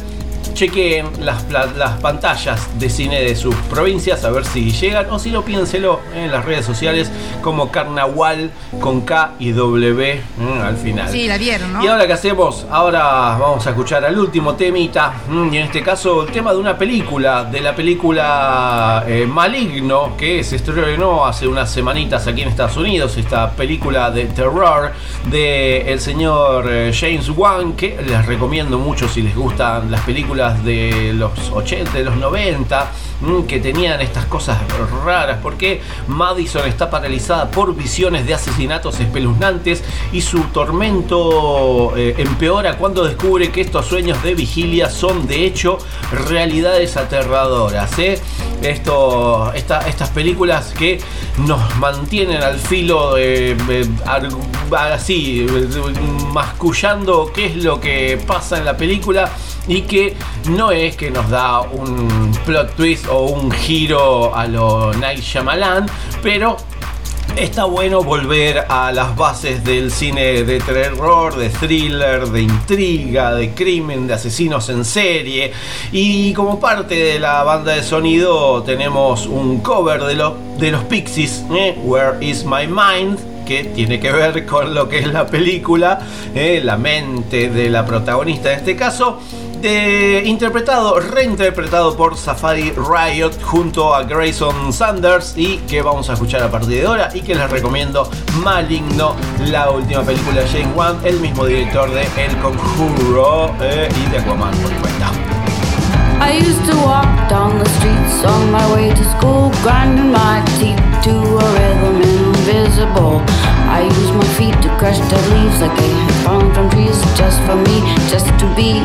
Chequeen las, las pantallas de cine de sus provincias a ver si llegan o si no piénselo en las redes sociales como Carnaval con K y W mm, al final. Sí, la vieron, ¿no? Y ahora qué hacemos? Ahora vamos a escuchar al último temita, mm, y en este caso el tema de una película, de la película eh, Maligno, que se estrenó hace unas semanitas aquí en Estados Unidos, esta película de terror de el señor eh, James Wan, que les recomiendo mucho si les gustan las películas de los 80, de los 90, mm, que tenían estas cosas raras, porque Madison está paralizada por visiones de asesinatos espeluznantes y su tormento eh, empeora cuando descubre que estos sueños de vigilia son de hecho realidades aterradoras. ¿eh? Esto, esta- estas películas que nos mantienen al filo de- ar- así, mascullando qué es lo que pasa en la película y que no es que nos da un plot twist o un giro a lo Night Shyamalan, pero Está bueno volver a las bases del cine de terror, de thriller, de intriga, de crimen, de asesinos en serie. Y como parte de la banda de sonido tenemos un cover de, de los Pixies, ¿eh? Where is My Mind? que tiene que ver con lo que es la película, ¿eh? la mente de la protagonista en este caso, de- interpretado, reinterpretado por Safari Riot junto a Grayson Sanders y que vamos a escuchar a partir de ahora y que les recomiendo Maligno, la última película de James Wan, el mismo director de El Conjuro eh, y de Aquaman por cuenta. I used to walk down the streets on my way to school, grinding my teeth to a rhythm invisible. I used my feet to crush the leaves like they had fallen from trees just for me, just to be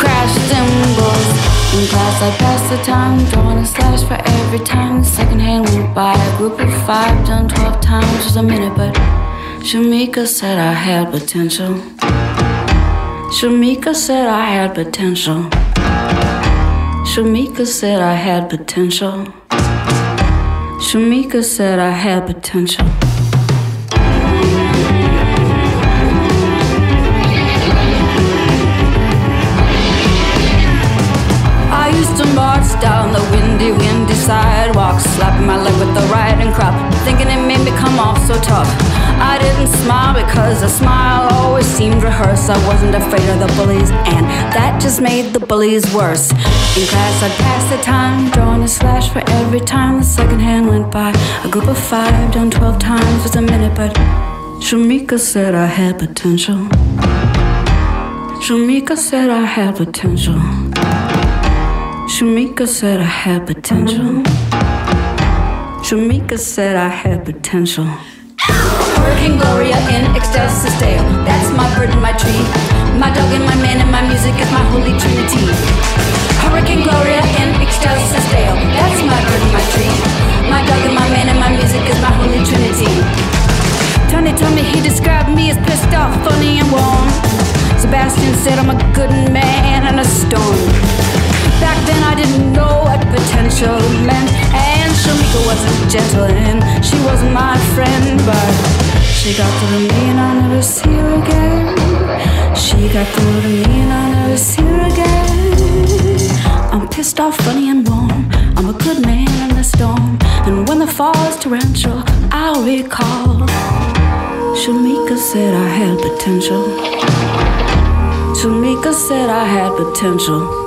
crash cymbals. In class, I passed the time, drawing a slash for every time. Second hand went by. A group of five, done 12 times was a minute, but Shamika said I had potential. Shamika said I had potential. Shamika said I had potential. Shamika said I had potential. Down the windy, windy sidewalk, slapping my leg with the riding crop, thinking it made me come off so tough. I didn't smile because a smile always seemed rehearsed. I wasn't afraid of the bullies, and that just made the bullies worse. In class, I'd pass the time, drawing a slash for every time the second hand went by. A group of five, done 12 times was a minute, but Shamika said I had potential. Shamika said I had potential. Shamika said I had potential. Shamika said I had potential. Hurricane Gloria in ecstasy stale. That's my bird and my tree. My dog and my man and my music is my holy trinity. Hurricane Gloria in ecstasy stale. That's my bird and my tree. My dog and my man and my music is my holy trinity. Tony told me he described me as pissed off, funny and warm. Sebastian said I'm a good man in a storm. Back then I didn't know what potential meant, and Shamika wasn't gentle and she wasn't my friend, but she got through to me and I'll never see her again. She got through to me and I'll never see her again. I'm pissed off, funny and warm. I'm a good man in the storm, and when the fall is torrential, I'll recall. Shamika said I had potential. Shamika said I had potential.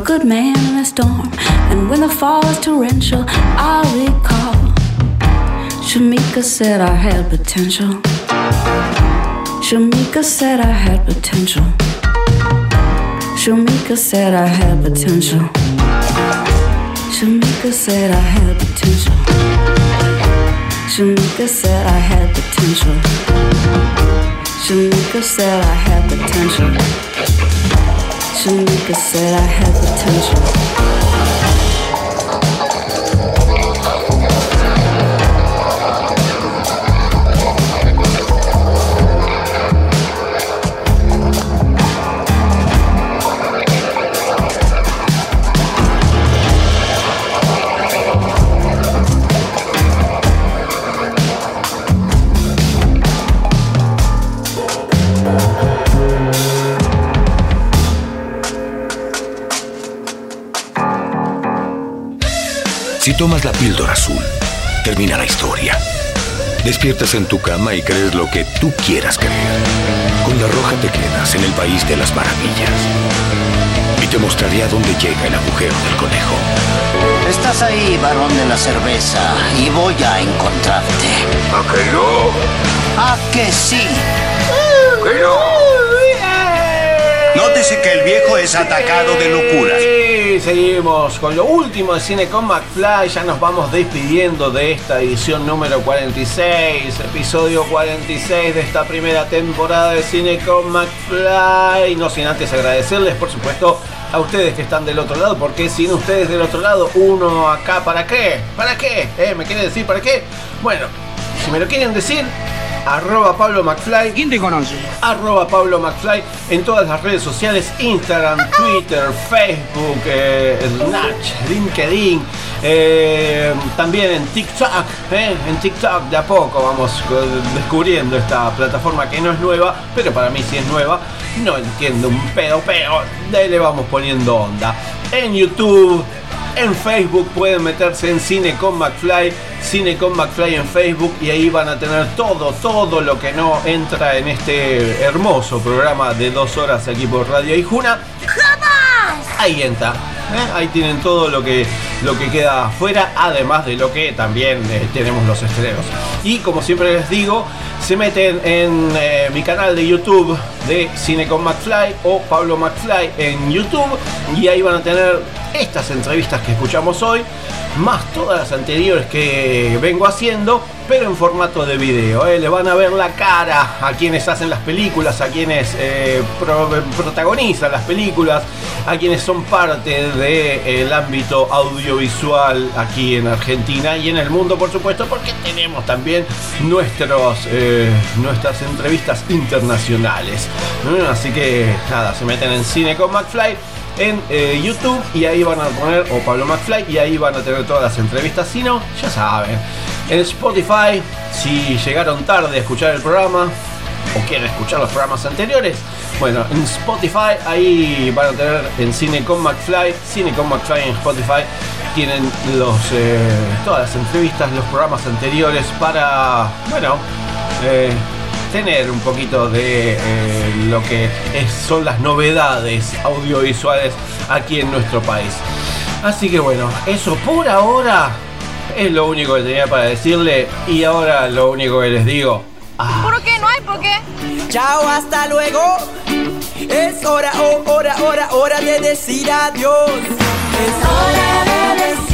A good man in a storm. And when the fall is torrential, I'll recall. Shamika said I had potential. Shamika said I had potential. Shamika said I had potential. Shamika said I had potential. Shamika said I had potential. Shamika said I had potential. Shamika said I had potential. Tomas la píldora azul, termina la historia. Despiertas en tu cama y crees lo que tú quieras creer. Con la roja te quedas en el país de las maravillas. Y te mostraré a dónde llega el agujero del conejo. Estás ahí, varón de la cerveza, y voy a encontrarte. ¿A que no? ¿A que sí? ¿Que no? Nótese que el viejo es atacado de locura. Sí, seguimos con lo último de Cine con McFly. Ya nos vamos despidiendo de esta edición número 46, episodio 46 de esta primera temporada de Cine con McFly. No sin antes agradecerles, por supuesto, a ustedes que están del otro lado, porque sin ustedes del otro lado, uno acá, ¿para qué? ¿Para qué? ¿Eh? ¿Me quieren decir para qué? Bueno, si me lo quieren decir, arroba Pablo McFly. ¿Quién te conoce? Arroba Pablo McFly en todas las redes sociales, Instagram, Twitter, Facebook, eh, Snatch, LinkedIn, eh, también en TikTok, eh, en TikTok de a poco vamos co- descubriendo esta plataforma que no es nueva, pero para mí sí es nueva, no entiendo un pedo, pero de ahí le vamos poniendo onda. En YouTube, en Facebook pueden meterse en Cine con McFly, Cine con McFly en Facebook y ahí van a tener todo, todo lo que no entra en este hermoso programa de dos horas aquí por Radio Ijuna. Ahí entra. ¿eh? Ahí tienen todo lo que, lo que queda afuera, además de lo que también eh, tenemos los estrenos. Y como siempre les digo, se meten en eh, mi canal de YouTube de Cine con McFly o Pablo McFly en YouTube. Y ahí van a tener estas entrevistas que escuchamos hoy, más todas las anteriores que vengo haciendo, pero en formato de video. ¿eh? Le van a ver la cara a quienes hacen las películas, a quienes eh, pro- protagonizan las películas, a quienes son parte del ámbito audiovisual aquí en Argentina y en el mundo, por supuesto, porque tenemos también nuestros, eh, nuestras entrevistas internacionales. Así que nada, se meten en Cine con McFly en YouTube y ahí van a poner, o Pablo McFly, y ahí van a tener todas las entrevistas. Si no, ya saben. En Spotify, si llegaron tarde a escuchar el programa o quieren escuchar los programas anteriores, bueno, en Spotify ahí van a tener en Cine con McFly, Cine con McFly en Spotify. Tienen los, eh, todas las entrevistas, los programas anteriores para, bueno, eh, tener un poquito de eh, lo que son las novedades audiovisuales aquí en nuestro país. Así que bueno, eso por ahora es lo único que tenía para decirle y ahora lo único que les digo, ¿Por qué? ¿No hay por qué? Chao, hasta luego. Es hora, oh, hora, hora, hora de decir adiós. Es hora de decir.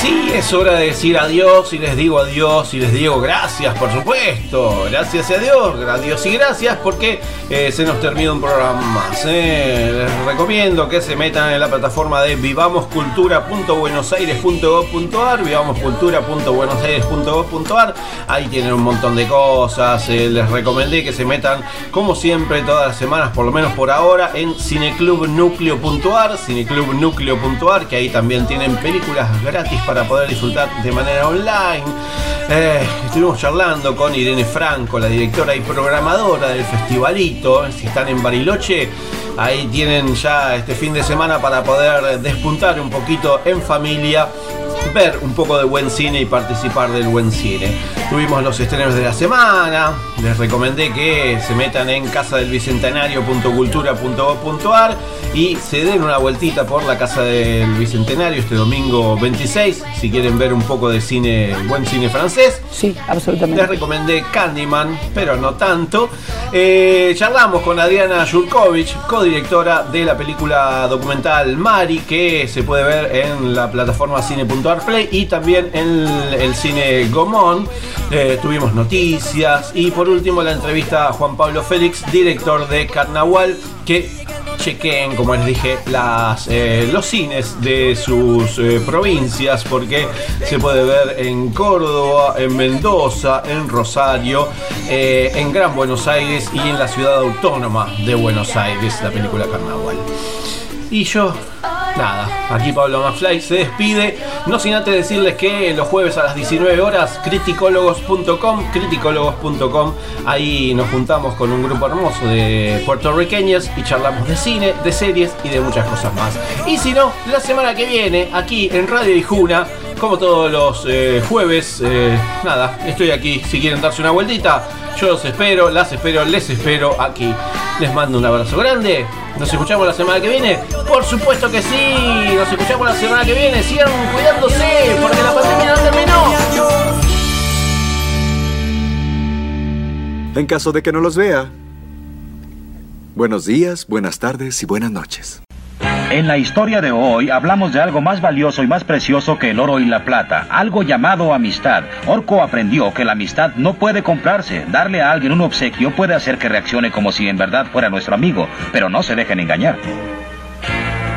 Sí, es hora de decir adiós y les digo adiós y les digo gracias, por supuesto. Gracias y adiós, adiós y gracias porque eh, se nos termina un programa más. eh. Les recomiendo que se metan en la plataforma de vivamoscultura.buenosaires.gov.ar vivamoscultura.buenosaires.gov.ar Ahí tienen un montón de cosas. eh, les recomendé que se metan como siempre todas las semanas, por lo menos por ahora, en cineclubnucleo.ar cineclubnucleo.ar que ahí también tienen películas gratis para poder disfrutar de manera online. Eh, estuvimos charlando con Irene Franco, la directora y programadora del festivalito. Si están en Bariloche, ahí tienen ya este fin de semana para poder despuntar un poquito en familia ver un poco de buen cine y participar del buen cine. Tuvimos los estrenos de la semana, les recomendé que se metan en casadelbicentenario.cultura.gov.ar y se den una vueltita por la Casa del Bicentenario este domingo 26, si quieren ver un poco de cine, buen cine francés. Sí, absolutamente. Les recomendé Candyman, pero no tanto. Eh, charlamos con Adriana Jurkovic, codirectora de la película documental Mari, que se puede ver en la plataforma cine.ar Play y también en el cine Gomón. Eh, tuvimos noticias y por último la entrevista a Juan Pablo Félix, director de Carnaval, que chequen, como les dije, las, eh, los cines de sus eh, provincias, porque se puede ver en Córdoba, en Mendoza, en Rosario, en Gran Buenos Aires y en la ciudad autónoma de Buenos Aires, la película Carnaval. Y yo, nada, aquí Pablo Mafly se despide, no sin antes decirles que los jueves a las 19 horas, criticólogos.com, criticólogos.com, ahí nos juntamos con un grupo hermoso de puertorriqueños y charlamos de cine, de series y de muchas cosas más. Y si no, la semana que viene, aquí en Radio Ijuna, como todos los eh, jueves, eh, nada, estoy aquí si quieren darse una vueltita. Yo los espero, las espero, les espero aquí. Les mando un abrazo grande. ¿Nos escuchamos la semana que viene? Por supuesto que sí. Nos escuchamos la semana que viene. Sigan cuidándose porque la pandemia no terminó. En caso de que no los vea, buenos días, buenas tardes y buenas noches. En la historia de hoy hablamos de algo más valioso y más precioso que el oro y la plata, algo llamado amistad. Orco aprendió que la amistad no puede comprarse. Darle a alguien un obsequio puede hacer que reaccione como si en verdad fuera nuestro amigo, pero no se dejen engañar.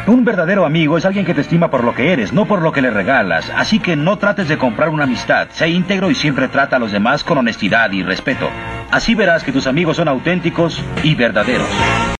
Un verdadero amigo es alguien que te estima por lo que eres, no por lo que le regalas. Así que no trates de comprar una amistad. Sé íntegro y siempre trata a los demás con honestidad y respeto. Así verás que tus amigos son auténticos y verdaderos.